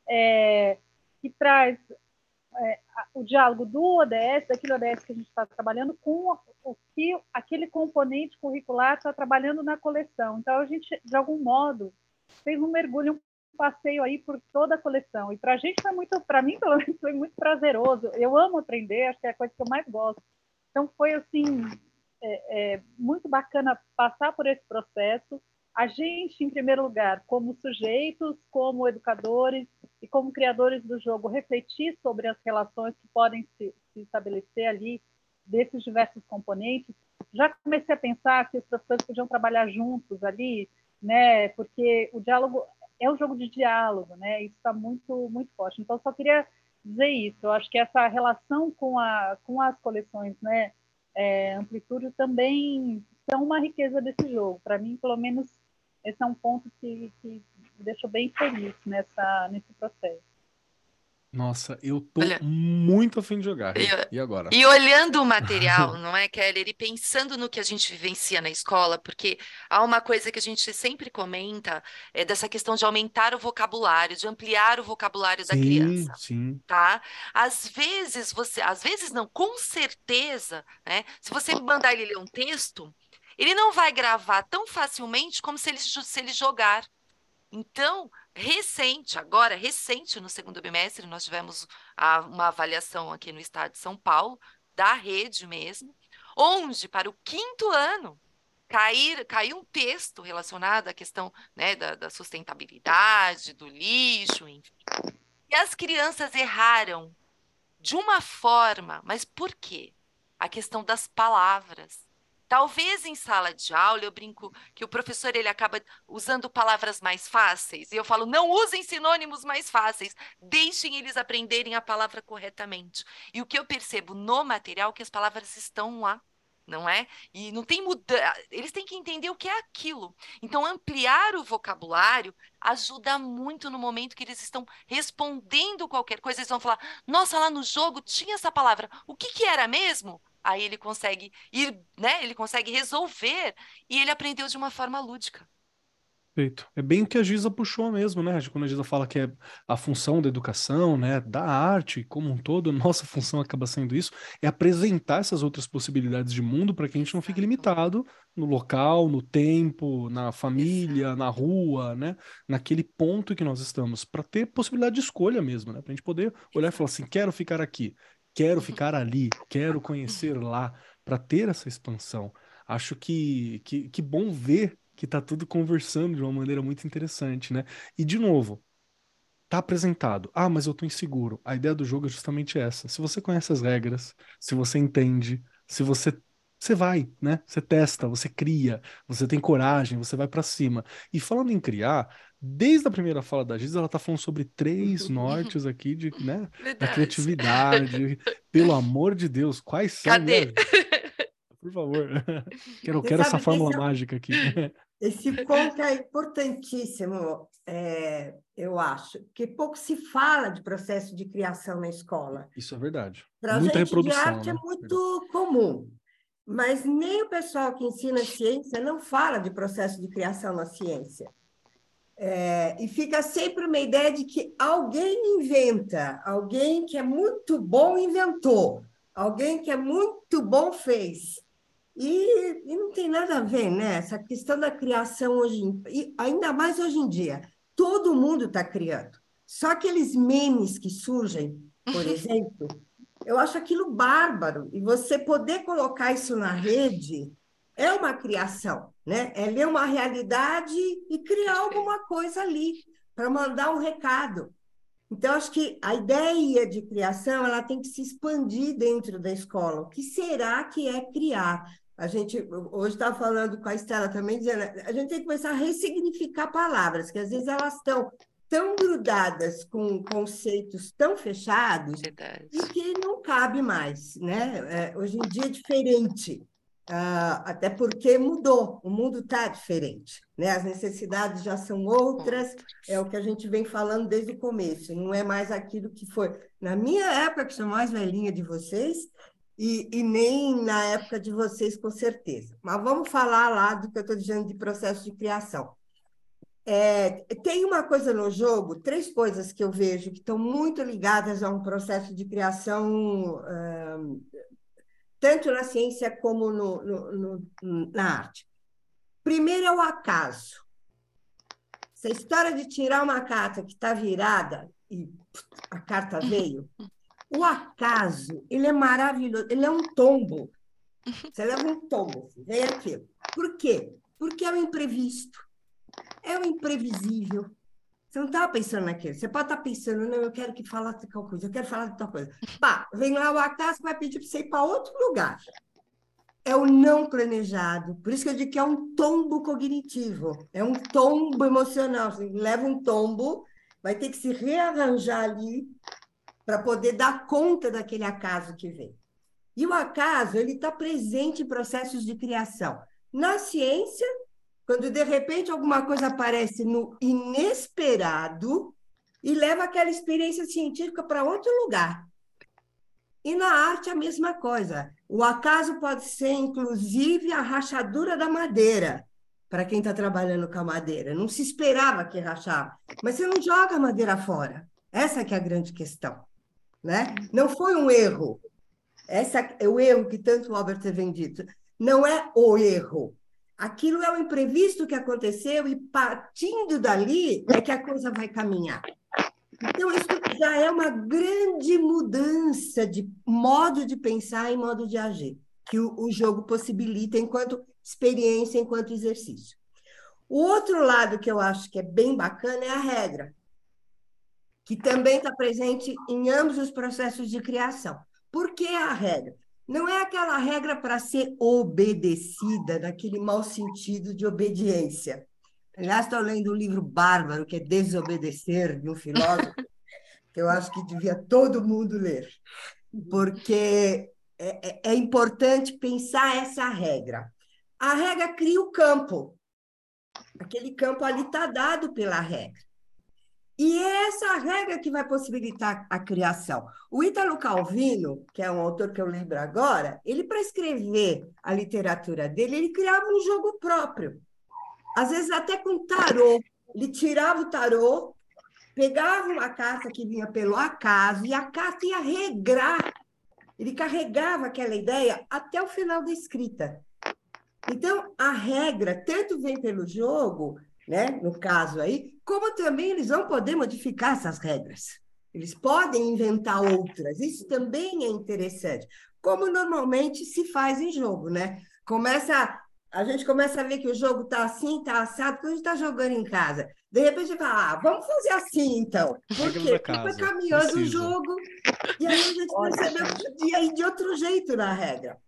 é, que traz é, o diálogo do ODS, daquele ODS que a gente está trabalhando, com o que aquele componente curricular está trabalhando na coleção. Então, a gente, de algum modo, fez um mergulho passeio aí por toda a coleção. E para a gente foi muito, para mim pelo menos, foi muito prazeroso. Eu amo aprender, acho que é a coisa que eu mais gosto. Então foi assim é, é, muito bacana passar por esse processo. A gente, em primeiro lugar, como sujeitos, como educadores e como criadores do jogo, refletir sobre as relações que podem se, se estabelecer ali desses diversos componentes. Já comecei a pensar que os professores podiam trabalhar juntos ali, né? Porque o diálogo é um jogo de diálogo, né? Isso está muito, muito forte. Então, só queria dizer isso. Eu acho que essa relação com, a, com as coleções, né? É, Amplitude também são uma riqueza desse jogo. Para mim, pelo menos, esse é um ponto que, que me deixou bem feliz nessa, nesse processo. Nossa, eu tô Olha, muito afim de jogar. E, agora? E olhando o material, (laughs) não é, Keller? E pensando no que a gente vivencia na escola, porque há uma coisa que a gente sempre comenta, é dessa questão de aumentar o vocabulário, de ampliar o vocabulário da sim, criança. Sim. Tá? Às vezes você, às vezes não, com certeza, né? Se você mandar ele ler um texto, ele não vai gravar tão facilmente como se ele, se ele jogar. Então, recente, agora, recente, no segundo bimestre, nós tivemos a, uma avaliação aqui no estado de São Paulo, da rede mesmo, onde, para o quinto ano, cair, caiu um texto relacionado à questão né, da, da sustentabilidade, do lixo, enfim. E as crianças erraram de uma forma, mas por quê? A questão das palavras. Talvez em sala de aula eu brinco que o professor ele acaba usando palavras mais fáceis e eu falo não usem sinônimos mais fáceis, deixem eles aprenderem a palavra corretamente. E o que eu percebo no material é que as palavras estão lá, não é? E não tem mudança, eles têm que entender o que é aquilo. Então ampliar o vocabulário ajuda muito no momento que eles estão respondendo qualquer coisa, eles vão falar: "Nossa, lá no jogo tinha essa palavra. O que que era mesmo?" Aí ele consegue ir, né? Ele consegue resolver e ele aprendeu de uma forma lúdica. Perfeito. É bem o que a Giza puxou mesmo, né? Quando a Giza fala que é a função da educação, né, da arte como um todo, (laughs) nossa função acaba sendo isso, é apresentar essas outras possibilidades de mundo para que a gente não fique limitado no local, no tempo, na família, na rua, né? Naquele ponto que nós estamos, para ter possibilidade de escolha mesmo, né? Para a gente poder olhar e falar assim, quero ficar aqui, quero ficar ali, quero conhecer lá, para ter essa expansão. Acho que, que, que bom ver que tá tudo conversando de uma maneira muito interessante, né? E de novo, tá apresentado. Ah, mas eu tô inseguro. A ideia do jogo é justamente essa. Se você conhece as regras, se você entende, se você você vai, né? Você testa, você cria, você tem coragem, você vai para cima. E falando em criar, desde a primeira fala da Giz, ela tá falando sobre três (laughs) nortes aqui de, né, da criatividade. Pelo amor de Deus, quais são? Cadê? Né? Por favor. (laughs) Quero, quero essa fórmula esse, mágica aqui. (laughs) Esse ponto é importantíssimo, é, eu acho, porque pouco se fala de processo de criação na escola. Isso é verdade. Para a gente de arte é né? é muito comum, mas nem o pessoal que ensina ciência não fala de processo de criação na ciência. É, e fica sempre uma ideia de que alguém inventa, alguém que é muito bom inventou, alguém que é muito bom fez. E, e, não tem nada a ver, né? Essa questão da criação hoje, e ainda mais hoje em dia, todo mundo está criando. Só aqueles memes que surgem, por (laughs) exemplo, eu acho aquilo bárbaro. E você poder colocar isso na rede é uma criação, né? É ler uma realidade e criar alguma coisa ali para mandar um recado. Então, acho que a ideia de criação ela tem que se expandir dentro da escola. O que será que é criar? A gente hoje está falando com a Estela também, dizendo a gente tem que começar a ressignificar palavras, que às vezes elas estão tão grudadas com conceitos tão fechados Verdade. e que não cabe mais. Né? É, hoje em dia é diferente, até porque mudou, o mundo está diferente. Né? As necessidades já são outras, é o que a gente vem falando desde o começo, não é mais aquilo que foi. Na minha época, que sou mais velhinha de vocês, e, e, nem na época de vocês, com certeza. Mas vamos falar lá do que eu estou dizendo de processo de criação. É, tem uma coisa no jogo, três coisas que eu vejo que estão muito ligadas a um processo de criação, tanto na ciência como no, no, no, na arte. Primeiro é o acaso. Essa história de tirar uma carta que está virada e a carta veio, o acaso, ele é maravilhoso, ele é um tombo. Você leva um tombo, assim, vem aquilo. Por quê? Porque é o imprevisto, é o imprevisível. Você não estava pensando naquilo. Você pode estar tá pensando, não, eu quero que fale de tal coisa, eu quero falar de tal coisa. Pá, vem lá o acaso vai pedir para você ir para outro lugar. É o não planejado. Por isso que eu digo que é um tombo cognitivo, é um tombo emocional. Você leva um tombo, vai ter que se rearranjar ali para poder dar conta daquele acaso que vem. E o acaso ele está presente em processos de criação. Na ciência, quando de repente alguma coisa aparece no inesperado e leva aquela experiência científica para outro lugar. E na arte a mesma coisa. O acaso pode ser, inclusive, a rachadura da madeira, para quem está trabalhando com a madeira. Não se esperava que rachava. Mas você não joga a madeira fora. Essa que é a grande questão né? Não foi um erro. Essa é o erro que tanto o Albert vem dito. Não é o erro. Aquilo é o imprevisto que aconteceu e partindo dali é que a coisa vai caminhar. Então, isso já é uma grande mudança de modo de pensar e modo de agir, que o, o jogo possibilita enquanto experiência, enquanto exercício. O outro lado que eu acho que é bem bacana é a regra que também está presente em ambos os processos de criação. Por que a regra? Não é aquela regra para ser obedecida, naquele mau sentido de obediência. Aliás, estou lendo um livro bárbaro, que é Desobedecer, de um filósofo, (laughs) que eu acho que devia todo mundo ler, porque é, é, é importante pensar essa regra. A regra cria o campo. Aquele campo ali está dado pela regra. E é essa regra que vai possibilitar a criação. O Ítalo Calvino, que é um autor que eu lembro agora, ele, para escrever a literatura dele, ele criava um jogo próprio. às vezes até com tarô. Ele tirava o tarô, pegava uma carta que vinha pelo acaso, e a carta ia regrar. Ele carregava aquela ideia até o final da escrita. Então, a regra tanto vem pelo jogo, né, no caso aí, como também eles vão poder modificar essas regras. Eles podem inventar outras. Isso também é interessante. Como normalmente se faz em jogo, né? Começa a gente começa a ver que o jogo está assim, está assado, quando a gente está jogando em casa. De repente, a gente fala, ah, vamos fazer assim, então. (laughs) Por quê? Porque foi caminhando o jogo, e aí a gente percebeu que podia ir de outro jeito na regra.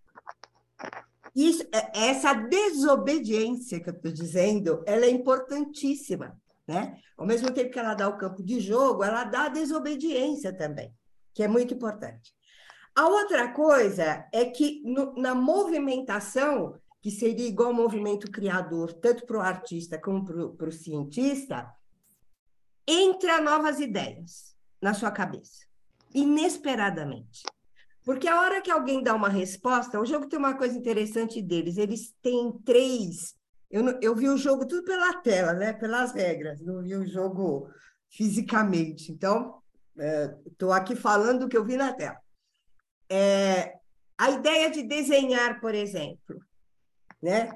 Isso, é, essa desobediência que eu estou dizendo, ela é importantíssima. Né? Ao mesmo tempo que ela dá o campo de jogo, ela dá a desobediência também, que é muito importante. A outra coisa é que no, na movimentação, que seria igual ao movimento criador, tanto para o artista como para o cientista, entra novas ideias na sua cabeça, inesperadamente. Porque a hora que alguém dá uma resposta, o jogo tem uma coisa interessante deles, eles têm três. Eu, eu vi o jogo tudo pela tela, né? pelas regras, não vi o jogo fisicamente. Então, estou é, aqui falando do que eu vi na tela. É, a ideia de desenhar, por exemplo né?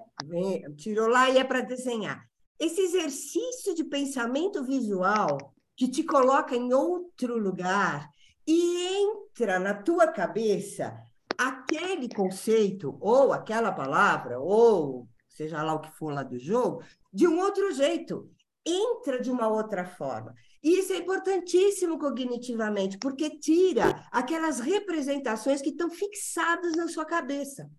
Tirou lá e é para desenhar. Esse exercício de pensamento visual que te coloca em outro lugar e entra na tua cabeça aquele conceito ou aquela palavra ou seja lá o que for lá do jogo de um outro jeito, entra de uma outra forma. E isso é importantíssimo cognitivamente, porque tira aquelas representações que estão fixadas na sua cabeça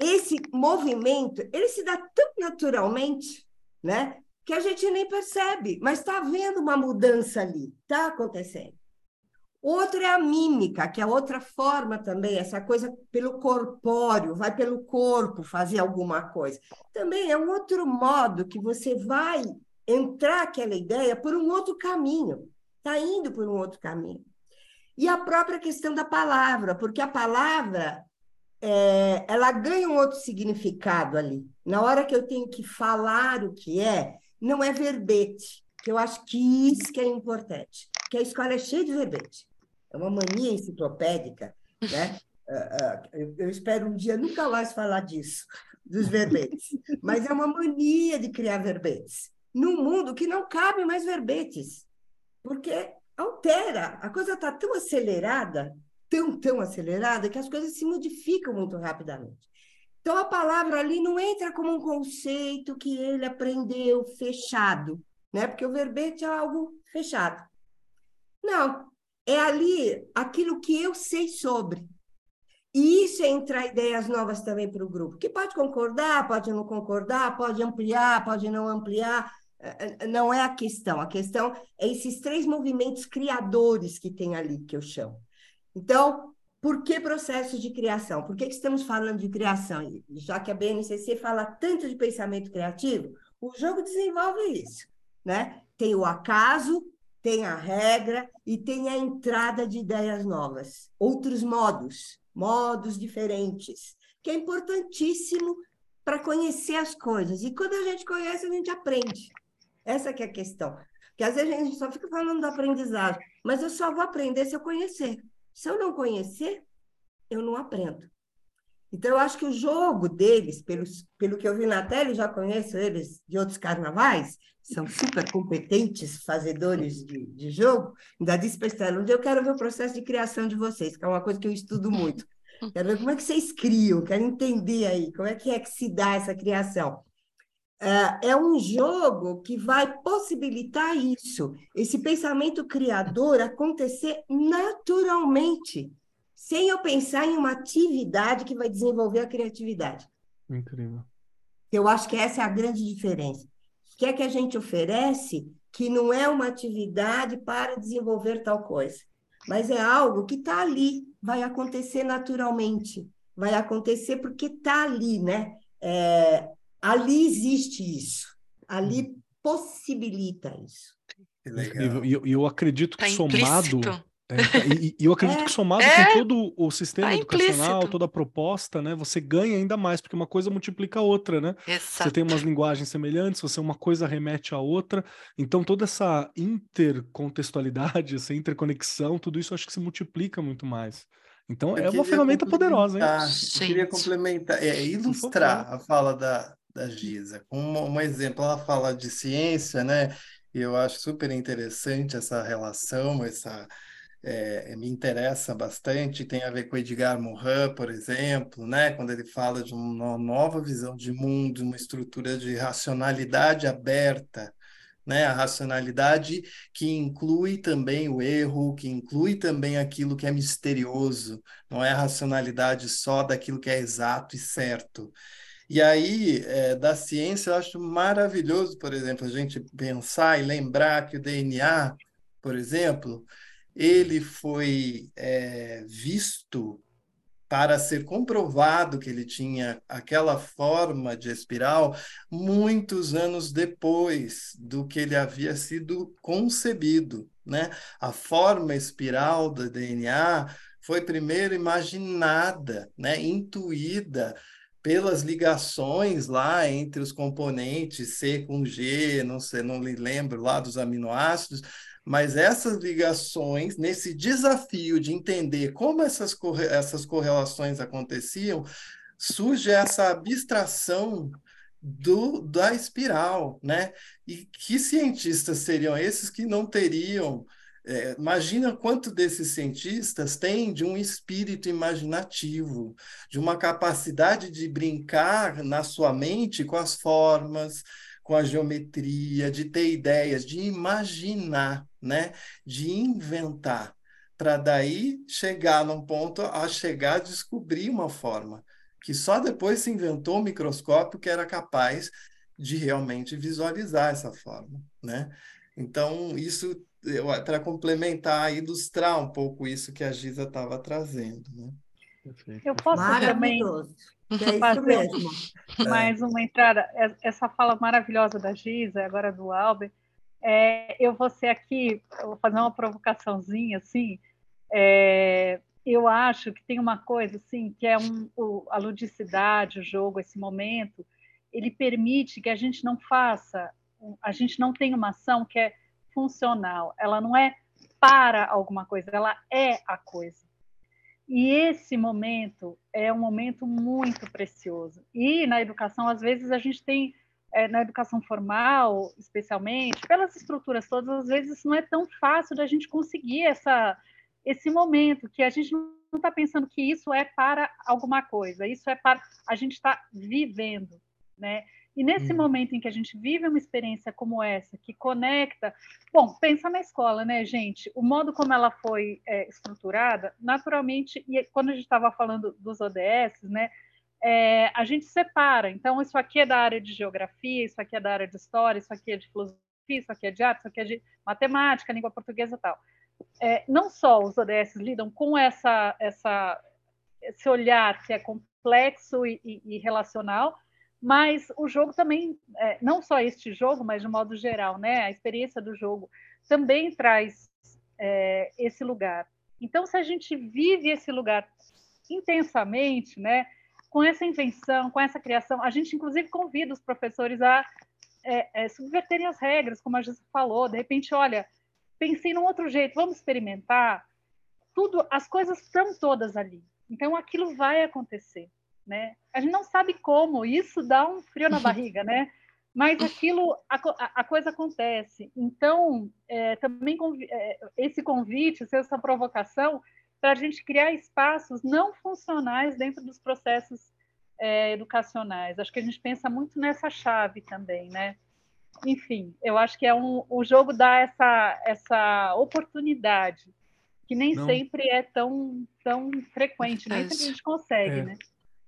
esse movimento, ele se dá tão naturalmente, né? Que a gente nem percebe, mas está havendo uma mudança ali, está acontecendo. Outro é a mímica, que é outra forma também, essa coisa pelo corpóreo, vai pelo corpo fazer alguma coisa. Também é um outro modo que você vai entrar aquela ideia por um outro caminho, está indo por um outro caminho. E a própria questão da palavra, porque a palavra é, ela ganha um outro significado ali. Na hora que eu tenho que falar o que é, não é verbete, que eu acho que isso que é importante, que a escola é cheia de verbete. É uma mania enciclopédica, né? (laughs) Uh, uh, eu espero um dia nunca mais falar disso, dos verbetes, mas é uma mania de criar verbetes num mundo que não cabe mais verbetes, porque altera, a coisa está tão acelerada tão, tão acelerada que as coisas se modificam muito rapidamente. Então, a palavra ali não entra como um conceito que ele aprendeu fechado, né? porque o verbete é algo fechado. Não, é ali aquilo que eu sei sobre. E isso é entrar ideias novas também para o grupo, que pode concordar, pode não concordar, pode ampliar, pode não ampliar, é, é, não é a questão. A questão é esses três movimentos criadores que tem ali, que eu chamo. Então, por que processo de criação? Por que, que estamos falando de criação? Já que a BNCC fala tanto de pensamento criativo, o jogo desenvolve isso, né? Tem o acaso, tem a regra e tem a entrada de ideias novas, outros modos, modos diferentes, que é importantíssimo para conhecer as coisas. E quando a gente conhece, a gente aprende. Essa que é a questão. Porque às vezes a gente só fica falando do aprendizado, mas eu só vou aprender se eu conhecer. Se eu não conhecer, eu não aprendo. Então, eu acho que o jogo deles, pelos, pelo que eu vi na tela, já conheço eles de outros carnavais, são super competentes fazedores de, de jogo. Ainda disse para Estela, um dia eu quero ver o processo de criação de vocês, que é uma coisa que eu estudo muito. (laughs) Quero ver como é que vocês criam, quero entender aí como é que é que se dá essa criação. É, é um jogo que vai possibilitar isso, esse pensamento criador acontecer naturalmente, sem eu pensar em uma atividade que vai desenvolver a criatividade. Incrível. Eu acho que essa é a grande diferença. O que é que a gente oferece que não é uma atividade para desenvolver tal coisa, mas é algo que está ali, vai acontecer naturalmente, vai acontecer porque está ali, né? É, ali existe isso, ali hum. possibilita isso. E eu, eu, acredito que tá somado, É, e, e, eu acredito é, que somado é, com todo o sistema tá educacional, implícito. toda a proposta, né, você ganha ainda mais, porque uma coisa multiplica a outra, né? Exato. Você tem umas linguagens semelhantes, você uma coisa remete à outra, então toda essa intercontextualidade, (laughs) essa interconexão, tudo isso acho que se multiplica muito mais. Então eu é uma ferramenta poderosa, hein? Eu queria complementar, é, ilustrar a fala da, da Giza com um, um exemplo. Ela fala de ciência, né? E eu acho super interessante essa relação, essa é, me interessa bastante, tem a ver com Edgar Morin, por exemplo, né? quando ele fala de uma nova visão de mundo, uma estrutura de racionalidade aberta, né? a racionalidade que inclui também o erro, que inclui também aquilo que é misterioso, não é a racionalidade só daquilo que é exato e certo. E aí, é, da ciência, eu acho maravilhoso, por exemplo, a gente pensar e lembrar que o DNA, por exemplo, ele foi é, visto para ser comprovado que ele tinha aquela forma de espiral muitos anos depois do que ele havia sido concebido, né? A forma espiral do DNA foi primeiro imaginada, né, intuída pelas ligações lá entre os componentes C com G, não sei, não me lembro lá dos aminoácidos, mas essas ligações, nesse desafio de entender como essas, corre essas correlações aconteciam, surge essa abstração do, da espiral, né? E que cientistas seriam esses que não teriam é, imagina quanto desses cientistas têm de um espírito imaginativo, de uma capacidade de brincar na sua mente com as formas, com a geometria, de ter ideias, de imaginar, né? de inventar, para daí chegar num ponto a chegar a descobrir uma forma, que só depois se inventou o microscópio que era capaz de realmente visualizar essa forma. Né? Então, isso para complementar, ilustrar um pouco isso que a Giza estava trazendo. Né? Eu posso também é fazer mesmo. mais uma entrada. É, essa fala maravilhosa da Giza, agora do Albert, é, eu vou ser aqui, vou fazer uma provocaçãozinha, assim, é, eu acho que tem uma coisa, assim, que é um, o, a ludicidade, o jogo, esse momento, ele permite que a gente não faça, a gente não tenha uma ação que é funcional, ela não é para alguma coisa, ela é a coisa. E esse momento é um momento muito precioso. E na educação, às vezes, a gente tem, é, na educação formal, especialmente, pelas estruturas todas, às vezes não é tão fácil da gente conseguir essa, esse momento, que a gente não está pensando que isso é para alguma coisa, isso é para. A gente está vivendo, né? E nesse hum. momento em que a gente vive uma experiência como essa, que conecta. Bom, pensa na escola, né, gente? O modo como ela foi é, estruturada, naturalmente, e quando a gente estava falando dos ODS, né, é, a gente separa. Então, isso aqui é da área de geografia, isso aqui é da área de história, isso aqui é de filosofia, isso aqui é de arte, isso aqui é de matemática, língua portuguesa e tal. É, não só os ODS lidam com essa, essa, esse olhar que é complexo e, e, e relacional, mas o jogo também, é, não só este jogo, mas de modo geral, né, a experiência do jogo também traz é, esse lugar. Então, se a gente vive esse lugar intensamente, né, com essa invenção, com essa criação, a gente inclusive convida os professores a é, é, subverterem as regras, como a gente falou. De repente, olha, pensei num outro jeito, vamos experimentar. Tudo, as coisas estão todas ali. Então, aquilo vai acontecer né? A gente não sabe como, isso dá um frio na (laughs) barriga, né? Mas aquilo, a, a coisa acontece. Então, é, também é, esse convite, essa provocação, para a gente criar espaços não funcionais dentro dos processos é, educacionais. Acho que a gente pensa muito nessa chave também, né? Enfim, eu acho que é um, o jogo dá essa, essa oportunidade que nem não. sempre é tão, tão frequente, nem sempre a gente consegue, é. né?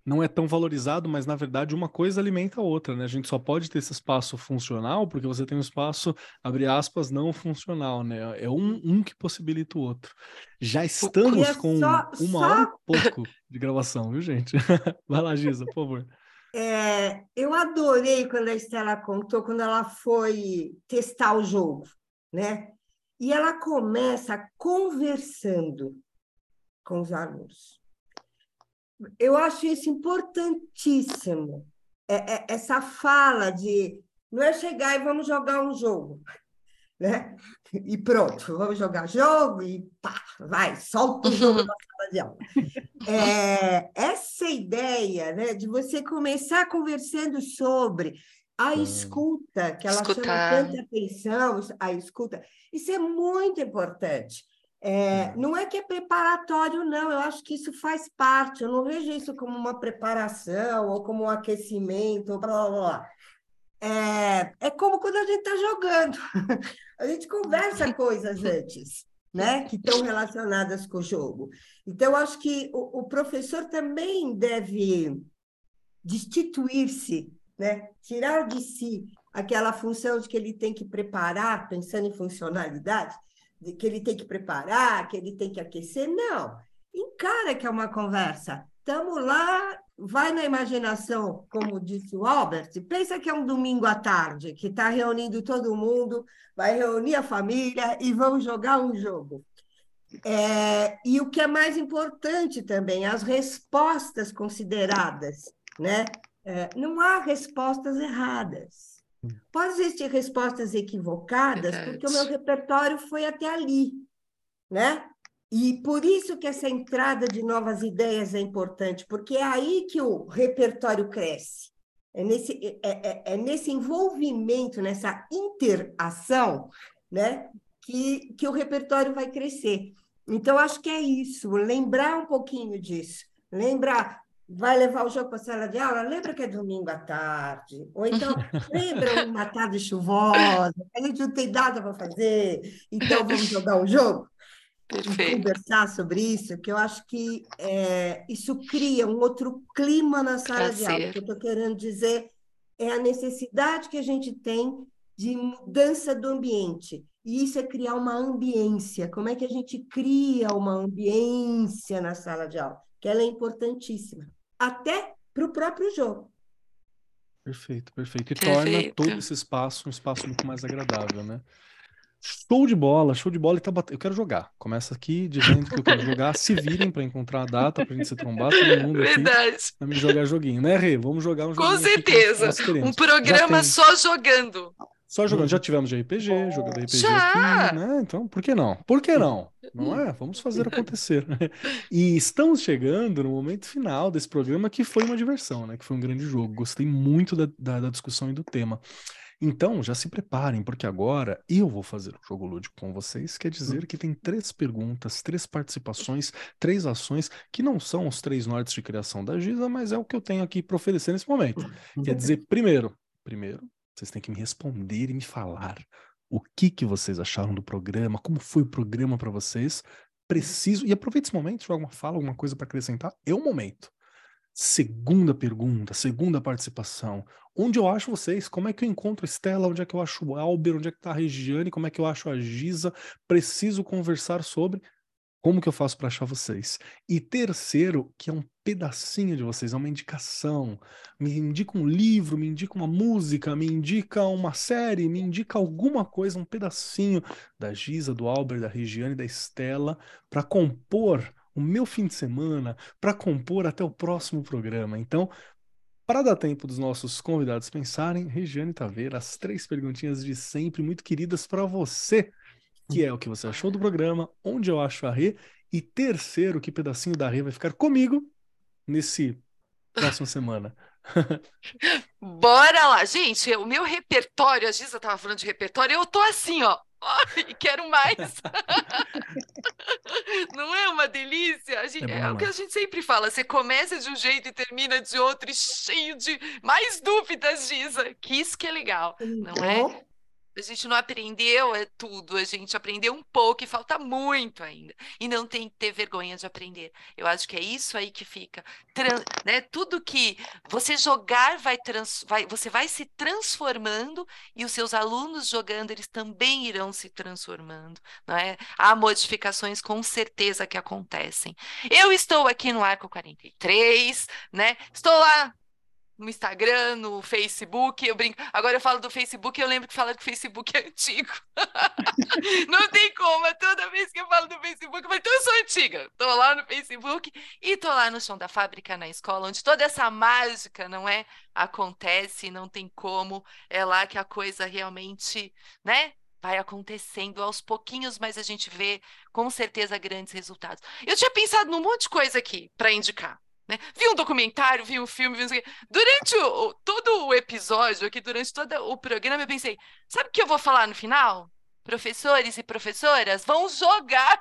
Não é tão valorizado, mas na verdade uma coisa alimenta a outra, né? A gente só pode ter esse espaço funcional porque você tem um espaço, abre aspas, não funcional, né? É um, um que possibilita o outro. Já estamos é com só, uma só... hora e pouco de gravação, viu, gente? (laughs) Vai lá, Giza, por favor. É, eu adorei quando a Estela contou, quando ela foi testar o jogo, né? e ela começa conversando com os alunos. Eu acho isso importantíssimo. É, é, essa fala de não é chegar e vamos jogar um jogo, (laughs) né? E pronto, vamos jogar jogo e pá, vai, solta o jogo na sala de aula. É, essa ideia né, de você começar conversando sobre a escuta, que ela Escutar. chama tanta atenção, a escuta, isso é muito importante. É, não é que é preparatório, não, eu acho que isso faz parte, eu não vejo isso como uma preparação ou como um aquecimento, blá, blá, blá. É, é como quando a gente está jogando, (laughs) a gente conversa (laughs) coisas antes, né, que estão relacionadas com o jogo. Então, eu acho que o, o professor também deve destituir-se, né, tirar de si aquela função de que ele tem que preparar, pensando em funcionalidade, de que ele tem que preparar, que ele tem que aquecer. Não, encara que é uma conversa. Estamos lá, vai na imaginação, como disse o Albert, pensa que é um domingo à tarde, que está reunindo todo mundo, vai reunir a família e vão jogar um jogo. É, e o que é mais importante também, as respostas consideradas, né? É, não há respostas erradas. Pode existir respostas equivocadas, Verdade. porque o meu repertório foi até ali, né? E por isso que essa entrada de novas ideias é importante, porque é aí que o repertório cresce. É nesse, é, é, é nesse envolvimento, nessa interação, né, que, que o repertório vai crescer. Então, acho que é isso, lembrar um pouquinho disso. Lembrar, vai levar o jogo para a sala de aula, lembra que é domingo à tarde. Ou então, (laughs) lembra uma tarde chuvosa, a gente não tem nada para fazer, então vamos (laughs) jogar um jogo? Perfeito. conversar sobre isso, que eu acho que é, isso cria um outro clima na sala pra de aula. O que eu estou querendo dizer é a necessidade que a gente tem de mudança do ambiente. E isso é criar uma ambiência. Como é que a gente cria uma ambiência na sala de aula? Que ela é importantíssima até para o próprio jogo. Perfeito, perfeito. E perfeito. torna todo esse espaço um espaço muito mais agradável, né? Show de bola, show de bola e tá bat... Eu quero jogar. Começa aqui dizendo que eu quero jogar. Se virem para encontrar a data pra gente se trombar, todo mundo aqui Verdade. pra me jogar joguinho, né, Rê? Vamos jogar um jogo. Com certeza. Um programa só jogando. Só jogando. Já tivemos de RPG, jogando RPG Já! aqui, né? Então, por que não? Por que não? Não é? Vamos fazer acontecer. E estamos chegando no momento final desse programa, que foi uma diversão, né? Que foi um grande jogo. Gostei muito da, da, da discussão e do tema. Então, já se preparem, porque agora eu vou fazer um jogo lúdico com vocês. Quer dizer que tem três perguntas, três participações, três ações, que não são os três nortes de criação da Giza, mas é o que eu tenho aqui para oferecer nesse momento. Quer dizer, primeiro, primeiro, vocês têm que me responder e me falar o que, que vocês acharam do programa, como foi o programa para vocês. Preciso. E aproveite esse momento, tiver alguma fala, alguma coisa para acrescentar, é o momento. Segunda pergunta, segunda participação. Onde eu acho vocês? Como é que eu encontro Estela? Onde é que eu acho o Alber? Onde é que está a Regiane? Como é que eu acho a Giza? Preciso conversar sobre. Como que eu faço para achar vocês? E terceiro, que é um pedacinho de vocês, é uma indicação. Me indica um livro, me indica uma música, me indica uma série, me indica alguma coisa, um pedacinho da Giza, do Albert, da Regiane, da Estela, para compor o meu fim de semana, para compor até o próximo programa. Então, para dar tempo dos nossos convidados pensarem, Regiane Taveira, as três perguntinhas de sempre, muito queridas para você que é o que você achou do programa, onde eu acho a Rê, e terceiro, que pedacinho da Rê vai ficar comigo nesse próxima semana. Bora lá, gente. O meu repertório, a Giza estava falando de repertório, eu tô assim, ó. E quero mais. (laughs) Não é uma delícia? Gente, é, é o que a gente sempre fala: você começa de um jeito e termina de outro, e cheio de mais dúvidas, Giza. Que isso que é legal, não é? A gente não aprendeu é tudo, a gente aprendeu um pouco e falta muito ainda. E não tem que ter vergonha de aprender. Eu acho que é isso aí que fica. Trans, né? Tudo que você jogar vai, trans, vai você vai se transformando e os seus alunos jogando, eles também irão se transformando, não é? Há modificações com certeza que acontecem. Eu estou aqui no Arco 43, né? Estou lá no Instagram, no Facebook, eu brinco. Agora eu falo do Facebook e eu lembro que falaram que o Facebook é antigo. (laughs) Não tem como, é toda vez que eu falo do Facebook, mas então eu sou antiga. Tô lá no Facebook e tô lá no chão da fábrica, na escola, onde toda essa mágica, não é? Acontece, não tem como. É lá que a coisa realmente, né? vai acontecendo aos pouquinhos, mas a gente vê com certeza grandes resultados. Eu tinha pensado num monte de coisa aqui para indicar. Né? Vi um documentário, vi um filme, vi um... durante o, todo o episódio aqui, durante todo o programa, eu pensei, sabe o que eu vou falar no final? Professores e professoras vão jogar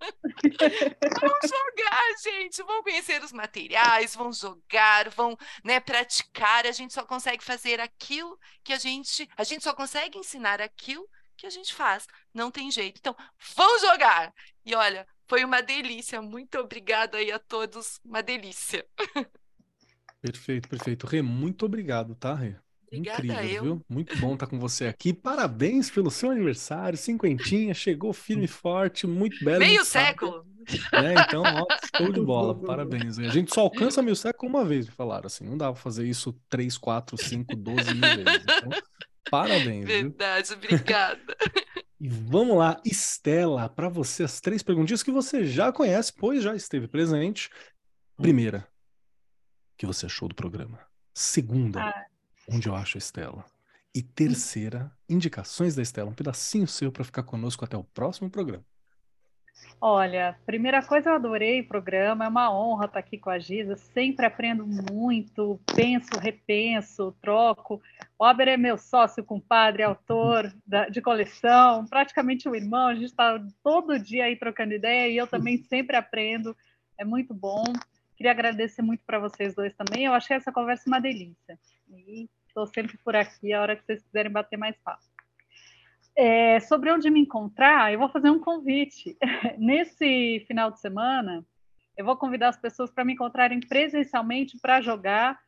(laughs) vão jogar, gente, vão conhecer os materiais, vão jogar, vão né, praticar. A gente só consegue fazer aquilo que a gente. A gente só consegue ensinar aquilo que a gente faz. Não tem jeito. Então, vão jogar! E olha, foi uma delícia. Muito obrigada aí a todos. Uma delícia. Perfeito, perfeito. Rê, muito obrigado, tá, Rê? Obrigada, Incrível, eu. viu? Muito bom estar com você aqui. Parabéns pelo seu aniversário, cinquentinha, chegou firme e forte, muito belo. Meio século. É, então, ó, show de bola, parabéns. A gente só alcança mil séculos uma vez, me falaram assim. Não dá pra fazer isso três, quatro, cinco, doze mil vezes. Então, parabéns, viu? Verdade, obrigada. (laughs) E vamos lá, Estela, para você as três perguntinhas que você já conhece, pois já esteve presente. Primeira, o que você achou do programa? Segunda, Ah. onde eu acho a Estela? E terceira, indicações da Estela, um pedacinho seu para ficar conosco até o próximo programa. Olha, primeira coisa, eu adorei o programa, é uma honra estar aqui com a Giza, sempre aprendo muito, penso, repenso, troco. O Aber é meu sócio, compadre, autor da- de coleção, praticamente um irmão, a gente está todo dia aí trocando ideia e eu também (laughs) sempre aprendo, é muito bom. Queria agradecer muito para vocês dois também, eu achei essa conversa uma delícia. E estou sempre por aqui a hora que vocês quiserem bater mais papo. É, sobre onde me encontrar, eu vou fazer um convite. (laughs) Nesse final de semana, eu vou convidar as pessoas para me encontrarem presencialmente para jogar,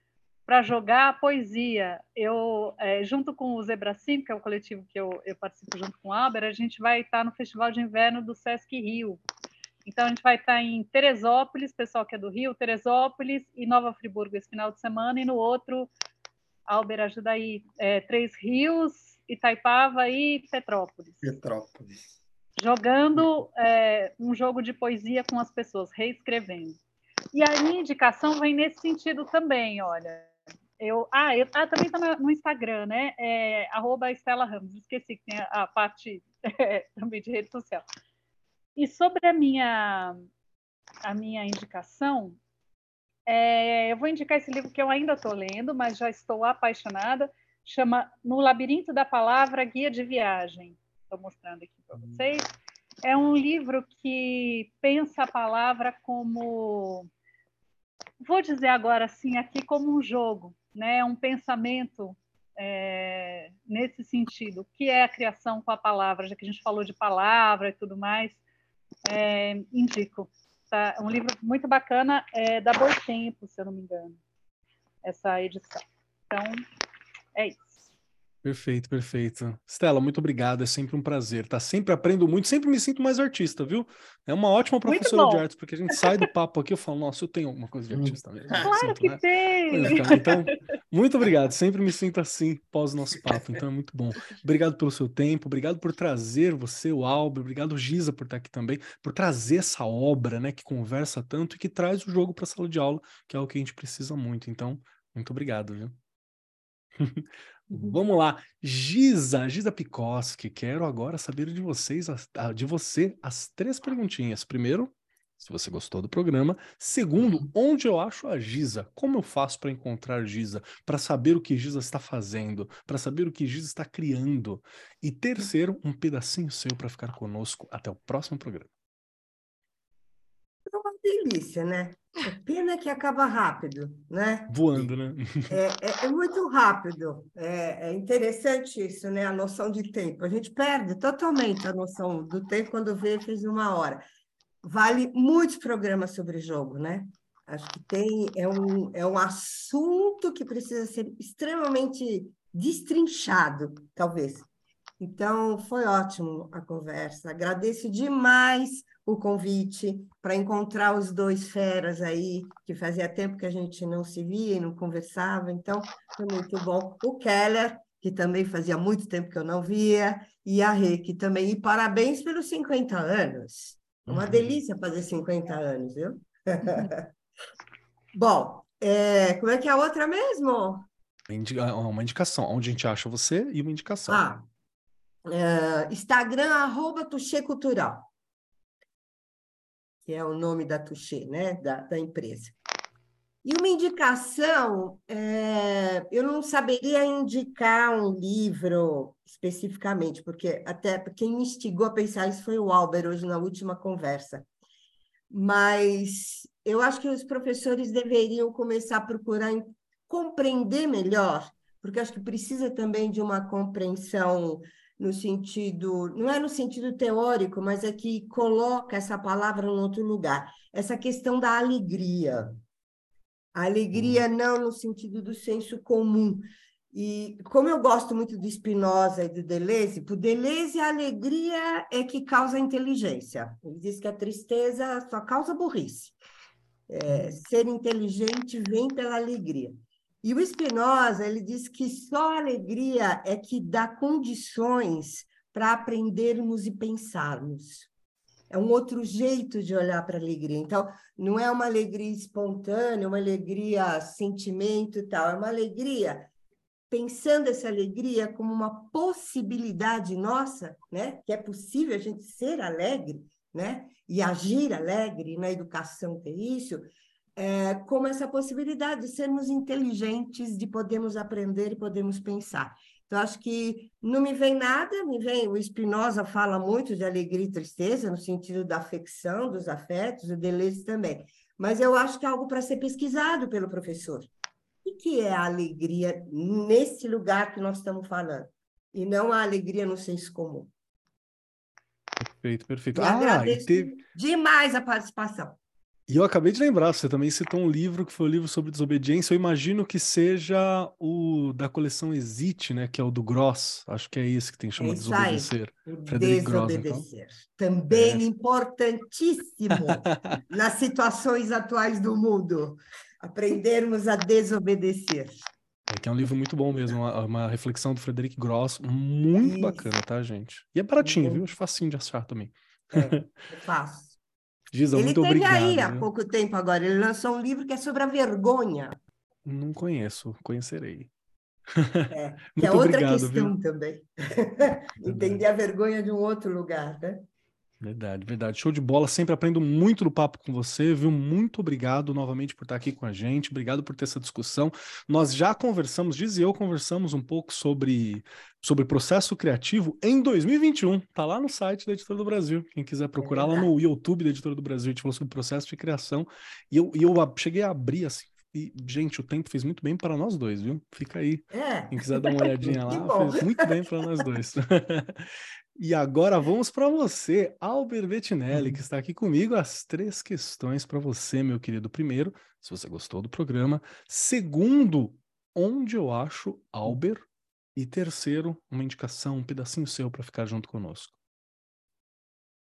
para jogar poesia. Eu, é, junto com o Zebra 5, que é o coletivo que eu, eu participo junto com o Albert, a gente vai estar no Festival de Inverno do Sesc Rio. Então, a gente vai estar em Teresópolis, pessoal que é do Rio, Teresópolis e Nova Friburgo esse final de semana, e no outro, Albert, ajuda aí, é, Três Rios, Itaipava e Petrópolis Petrópolis. jogando é, um jogo de poesia com as pessoas, reescrevendo. E a minha indicação vem nesse sentido também, olha. Eu, ah, eu ah, também está no Instagram, né? É, arroba Estela Ramos. Esqueci que tem a, a parte (laughs) é, também de rede social. E sobre a minha, a minha indicação, é, eu vou indicar esse livro que eu ainda estou lendo, mas já estou apaixonada. Chama No Labirinto da Palavra, Guia de Viagem. Estou mostrando aqui para vocês. É um livro que pensa a palavra como, vou dizer agora assim, aqui como um jogo, né? um pensamento é, nesse sentido. Que é a criação com a palavra? Já que a gente falou de palavra e tudo mais, é, indico. Tá? É um livro muito bacana, é da Boitempo, se eu não me engano, essa edição. Então, é isso. Perfeito, perfeito. Estela, muito obrigado. É sempre um prazer. Tá? Sempre aprendo muito, sempre me sinto mais artista, viu? É uma ótima professora de artes, porque a gente sai do papo aqui e fala, nossa, eu tenho alguma coisa de artista mesmo. Claro sinto, que né? tem! É, Então, muito obrigado. Sempre me sinto assim pós o nosso papo. Então é muito bom. Obrigado pelo seu tempo, obrigado por trazer você, o Alber, obrigado, Giza, por estar aqui também, por trazer essa obra, né, que conversa tanto e que traz o jogo para a sala de aula, que é o que a gente precisa muito. Então, muito obrigado, viu? Vamos lá, Giza, Giza Pikoski, quero agora saber de vocês, ah, de você, as três perguntinhas. Primeiro, se você gostou do programa. Segundo, onde eu acho a Giza? Como eu faço para encontrar Giza? Para saber o que Giza está fazendo? Para saber o que Giza está criando? E terceiro, um pedacinho seu para ficar conosco até o próximo programa. Delícia, né? É pena que acaba rápido, né? Voando, né? É, é- é muito rápido. É, é interessante isso, né? A noção de tempo. A gente perde totalmente a noção do tempo quando vê fez uma hora. Vale muitos programas sobre jogo, né? Acho que tem é um, é um assunto que precisa ser extremamente destrinchado, talvez. Então, foi ótimo a conversa. Agradeço demais o convite para encontrar os dois feras aí, que fazia tempo que a gente não se via e não conversava, então foi muito bom. O Keller, que também fazia muito tempo que eu não via, e a Rê, que também. E parabéns pelos 50 anos. Uma uhum. delícia fazer 50 anos, viu? (laughs) bom, é, como é que é a outra mesmo? Uma indicação, onde a gente acha você e uma indicação. Ah, uh, Instagram, arroba Tuxê Cultural, que é o nome da Tuxê, né? Da, da empresa. E uma indicação, é, eu não saberia indicar um livro especificamente, porque até quem me instigou a pensar isso foi o Albert hoje na última conversa. Mas eu acho que os professores deveriam começar a procurar compreender melhor, porque acho que precisa também de uma compreensão no sentido, não é no sentido teórico, mas é que coloca essa palavra em outro lugar. Essa questão da alegria. A alegria hum. não no sentido do senso comum. E como eu gosto muito do Spinoza e do Deleuze, por Deleuze a alegria é que causa inteligência. Ele diz que a tristeza só causa burrice. É, ser inteligente vem pela alegria. E o Spinoza, ele diz que só a alegria é que dá condições para aprendermos e pensarmos. É um outro jeito de olhar para a alegria. Então, não é uma alegria espontânea, uma alegria sentimento e tal, é uma alegria pensando essa alegria como uma possibilidade nossa, né? Que é possível a gente ser alegre, né? E agir alegre na educação ter isso, é, como essa possibilidade de sermos inteligentes, de podermos aprender e podermos pensar. Então, acho que não me vem nada, me vem. O Spinoza fala muito de alegria e tristeza, no sentido da afecção, dos afetos, o Deleuze também. Mas eu acho que é algo para ser pesquisado pelo professor. O que é a alegria nesse lugar que nós estamos falando? E não a alegria no senso comum. Perfeito, perfeito. E ah, agradeço teve... demais a participação. E eu acabei de lembrar, você também citou um livro que foi o um livro sobre desobediência. Eu imagino que seja o da coleção Existe, né? Que é o do Gross. Acho que é esse que tem é Desobedecer. Frederic Desobedecer. Gross, então. Também é. importantíssimo (laughs) nas situações atuais do mundo. Aprendermos a desobedecer. É que é um livro muito bom mesmo, uma, uma reflexão do Frederic Gross, muito Isso. bacana, tá, gente? E é baratinho, uhum. viu? Acho facinho de achar também. É, (laughs) é fácil. Giza, ele muito teve obrigado. aí há pouco tempo agora, ele lançou um livro que é sobre a vergonha. Não conheço, conhecerei. É, (laughs) que é outra obrigado, questão viu? também. (laughs) Entender a vergonha de um outro lugar, né? Verdade, verdade. Show de bola. Sempre aprendo muito no papo com você, viu? Muito obrigado novamente por estar aqui com a gente. Obrigado por ter essa discussão. Nós já conversamos, Diz e eu conversamos um pouco sobre, sobre processo criativo em 2021. Tá lá no site da Editora do Brasil. Quem quiser procurar é lá no YouTube da Editora do Brasil, a gente falou sobre processo de criação. E eu, e eu cheguei a abrir assim. E, gente, o tempo fez muito bem para nós dois, viu? Fica aí. É. Quem quiser dar uma (laughs) olhadinha lá, fez muito bem para nós dois. (laughs) E agora vamos para você, Albert Bettinelli, que uhum. está aqui comigo. As três questões para você, meu querido. Primeiro, se você gostou do programa. Segundo, onde eu acho Albert. E terceiro, uma indicação, um pedacinho seu para ficar junto conosco.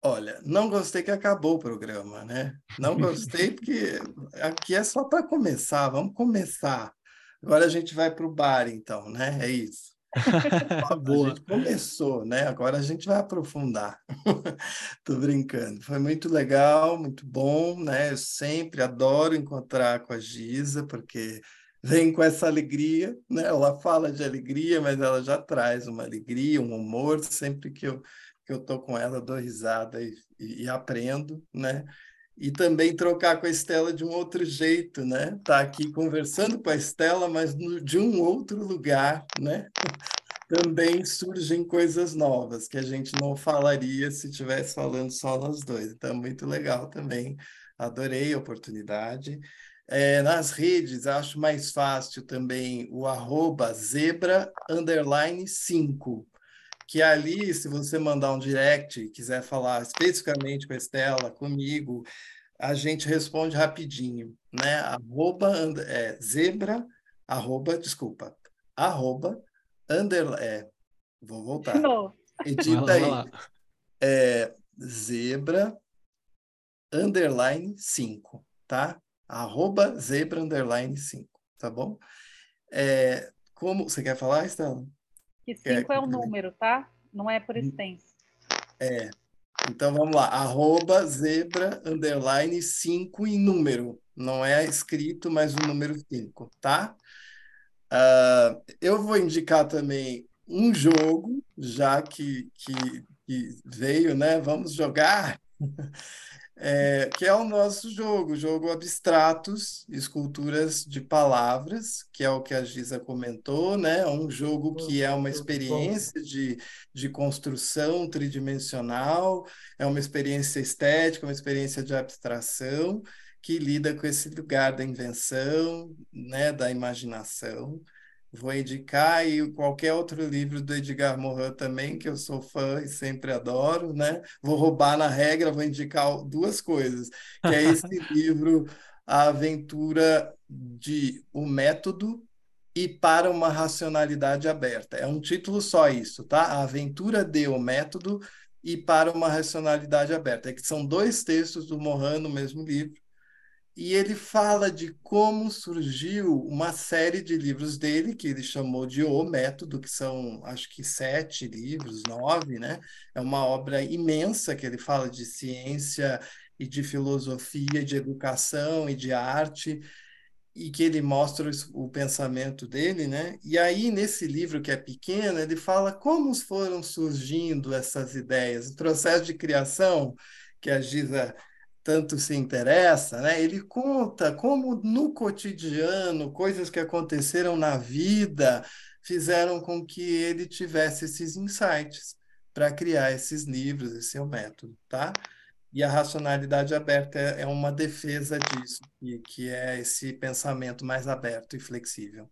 Olha, não gostei que acabou o programa, né? Não gostei (laughs) porque aqui é só para começar, vamos começar. Agora a gente vai para o bar, então, né? É isso. (laughs) Boa. A gente começou, né? Agora a gente vai aprofundar. (laughs) Tô brincando. Foi muito legal, muito bom, né? Eu sempre adoro encontrar com a Giza, porque vem com essa alegria, né? Ela fala de alegria, mas ela já traz uma alegria, um humor. Sempre que eu, que eu tô com ela, dou risada e, e, e aprendo, né? E também trocar com a Estela de um outro jeito, né? Tá aqui conversando com a Estela, mas no, de um outro lugar, né? (laughs) Também surgem coisas novas que a gente não falaria se estivesse falando só nós dois. Então, muito legal também. Adorei a oportunidade. É, nas redes, acho mais fácil também o arroba zebra underline 5 que ali, se você mandar um direct, quiser falar especificamente com a Estela, comigo, a gente responde rapidinho, né? Arroba, é, zebra, arroba, desculpa, arroba, under, é, vou voltar. Edita aí. É, zebra underline 5, tá? Arroba zebra underline 5, tá bom? É, como você quer falar, Estela? Que 5 é, é o número, tá? Não é por hum. extenso. É. Então vamos lá, arroba zebra underline 5 em número. Não é escrito, mas o número 5, tá? Uh, eu vou indicar também um jogo, já que, que, que veio, né? Vamos jogar. (laughs) é, que é o nosso jogo, jogo Abstratos, Esculturas de Palavras, que é o que a Giza comentou, né? Um jogo que é uma experiência de, de construção tridimensional, é uma experiência estética, uma experiência de abstração, que lida com esse lugar da invenção, né? Da imaginação. Vou indicar e qualquer outro livro do Edgar Morin também, que eu sou fã e sempre adoro, né? Vou roubar na regra, vou indicar duas coisas, que é esse (laughs) livro A Aventura de O Método e para uma racionalidade aberta. É um título só isso, tá? A Aventura de O Método e para uma racionalidade aberta. É que são dois textos do Morin no mesmo livro e ele fala de como surgiu uma série de livros dele, que ele chamou de O Método, que são, acho que, sete livros, nove, né? É uma obra imensa que ele fala de ciência e de filosofia, de educação e de arte, e que ele mostra o pensamento dele, né? E aí, nesse livro que é pequeno, ele fala como foram surgindo essas ideias, o processo de criação que a Giza tanto se interessa, né? Ele conta como no cotidiano, coisas que aconteceram na vida fizeram com que ele tivesse esses insights para criar esses livros, esse seu método, tá? E a racionalidade aberta é, uma defesa disso, que, que é esse pensamento mais aberto e flexível.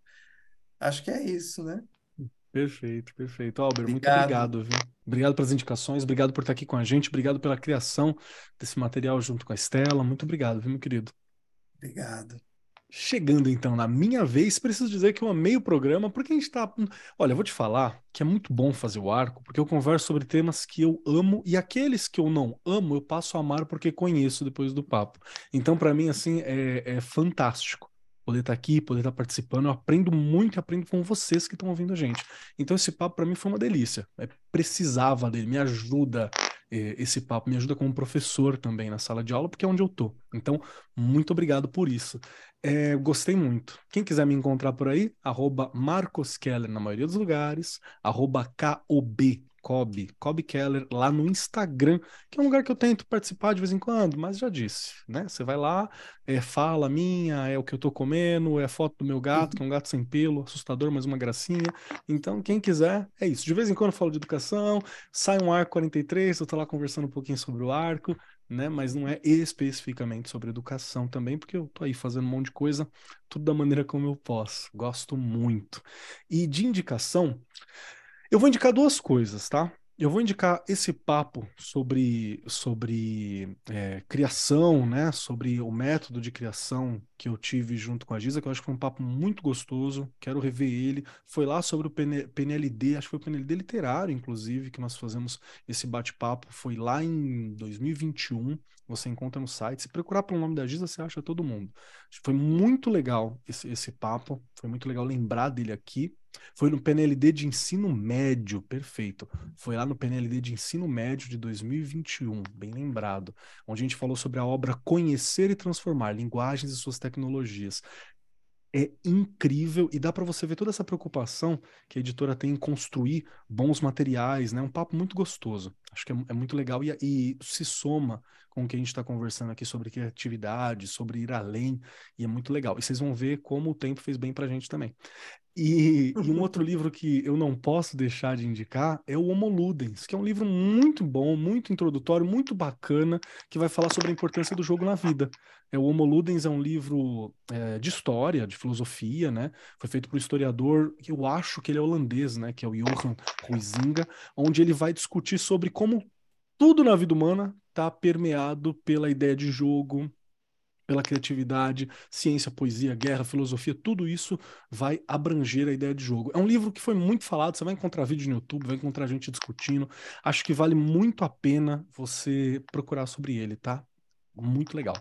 Acho que é isso, né? Perfeito, perfeito. Albert, obrigado. muito obrigado, viu? Obrigado pelas indicações, obrigado por estar aqui com a gente, obrigado pela criação desse material junto com a Estela. Muito obrigado, viu, meu querido? Obrigado. Chegando então na minha vez, preciso dizer que eu amei o programa, porque a gente tá. Olha, eu vou te falar que é muito bom fazer o arco, porque eu converso sobre temas que eu amo e aqueles que eu não amo, eu passo a amar porque conheço depois do papo. Então, para mim, assim, é, é fantástico poder estar tá aqui, poder estar tá participando. Eu aprendo muito aprendo com vocês que estão ouvindo a gente. Então, esse papo para mim foi uma delícia. É, precisava dele, me ajuda. É, esse papo me ajuda como professor também na sala de aula, porque é onde eu tô. Então, muito obrigado por isso. É, gostei muito. Quem quiser me encontrar por aí, arroba Marcos Keller na maioria dos lugares, arroba KOB Kobe, Kobe Keller, lá no Instagram, que é um lugar que eu tento participar de vez em quando, mas já disse, né? Você vai lá, é fala minha, é o que eu tô comendo, é foto do meu gato, que é um gato sem pelo, assustador, mas uma gracinha. Então, quem quiser, é isso. De vez em quando eu falo de educação, sai um arco 43, eu tô lá conversando um pouquinho sobre o arco, né? Mas não é especificamente sobre educação também, porque eu tô aí fazendo um monte de coisa, tudo da maneira como eu posso. Gosto muito. E de indicação, eu vou indicar duas coisas, tá? Eu vou indicar esse papo sobre, sobre é, criação, né? Sobre o método de criação que eu tive junto com a Giza, que eu acho que foi um papo muito gostoso. Quero rever ele. Foi lá sobre o PNLD, acho que foi o PNLD literário, inclusive, que nós fazemos esse bate-papo. Foi lá em 2021. Você encontra no site. Se procurar pelo nome da Giza, você acha todo mundo. Foi muito legal esse, esse papo. Foi muito legal lembrar dele aqui. Foi no PNLD de ensino médio, perfeito. Foi lá no PNLD de ensino médio de 2021, bem lembrado, onde a gente falou sobre a obra Conhecer e Transformar Linguagens e Suas Tecnologias é incrível e dá para você ver toda essa preocupação que a editora tem em construir bons materiais, né? Um papo muito gostoso. Acho que é, é muito legal e, e, se soma com o que a gente está conversando aqui sobre criatividade, sobre ir além, e é muito legal. E vocês vão ver como o tempo fez bem para a gente também. E, e, um outro livro que eu não posso deixar de indicar é o Homo Ludens, que é um livro muito bom, muito introdutório, muito bacana, que vai falar sobre a importância do jogo na vida. É, o Homo Ludens é um livro é, de história, de filosofia, né? Foi feito por um historiador, que eu acho que ele é holandês, né? Que é o Johan Huizinga, onde ele vai discutir sobre como tudo na vida humana está permeado pela ideia de jogo, pela criatividade, ciência, poesia, guerra, filosofia, tudo isso vai abranger a ideia de jogo. É um livro que foi muito falado, você vai encontrar vídeo no YouTube, vai encontrar gente discutindo. Acho que vale muito a pena você procurar sobre ele, tá? Muito legal.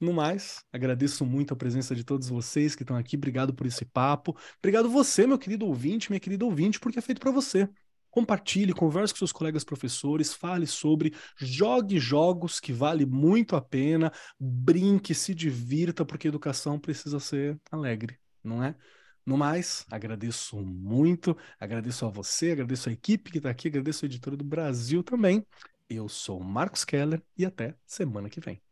No mais, agradeço muito a presença de todos vocês que estão aqui. Obrigado por esse papo. Obrigado você, meu querido ouvinte, minha querida ouvinte, porque é feito para você. Compartilhe, converse com seus colegas professores, fale sobre, jogue jogos que vale muito a pena, brinque, se divirta, porque educação precisa ser alegre, não é? No mais, agradeço muito, agradeço a você, agradeço a equipe que está aqui, agradeço a editora do Brasil também. Eu sou Marcos Keller e até semana que vem.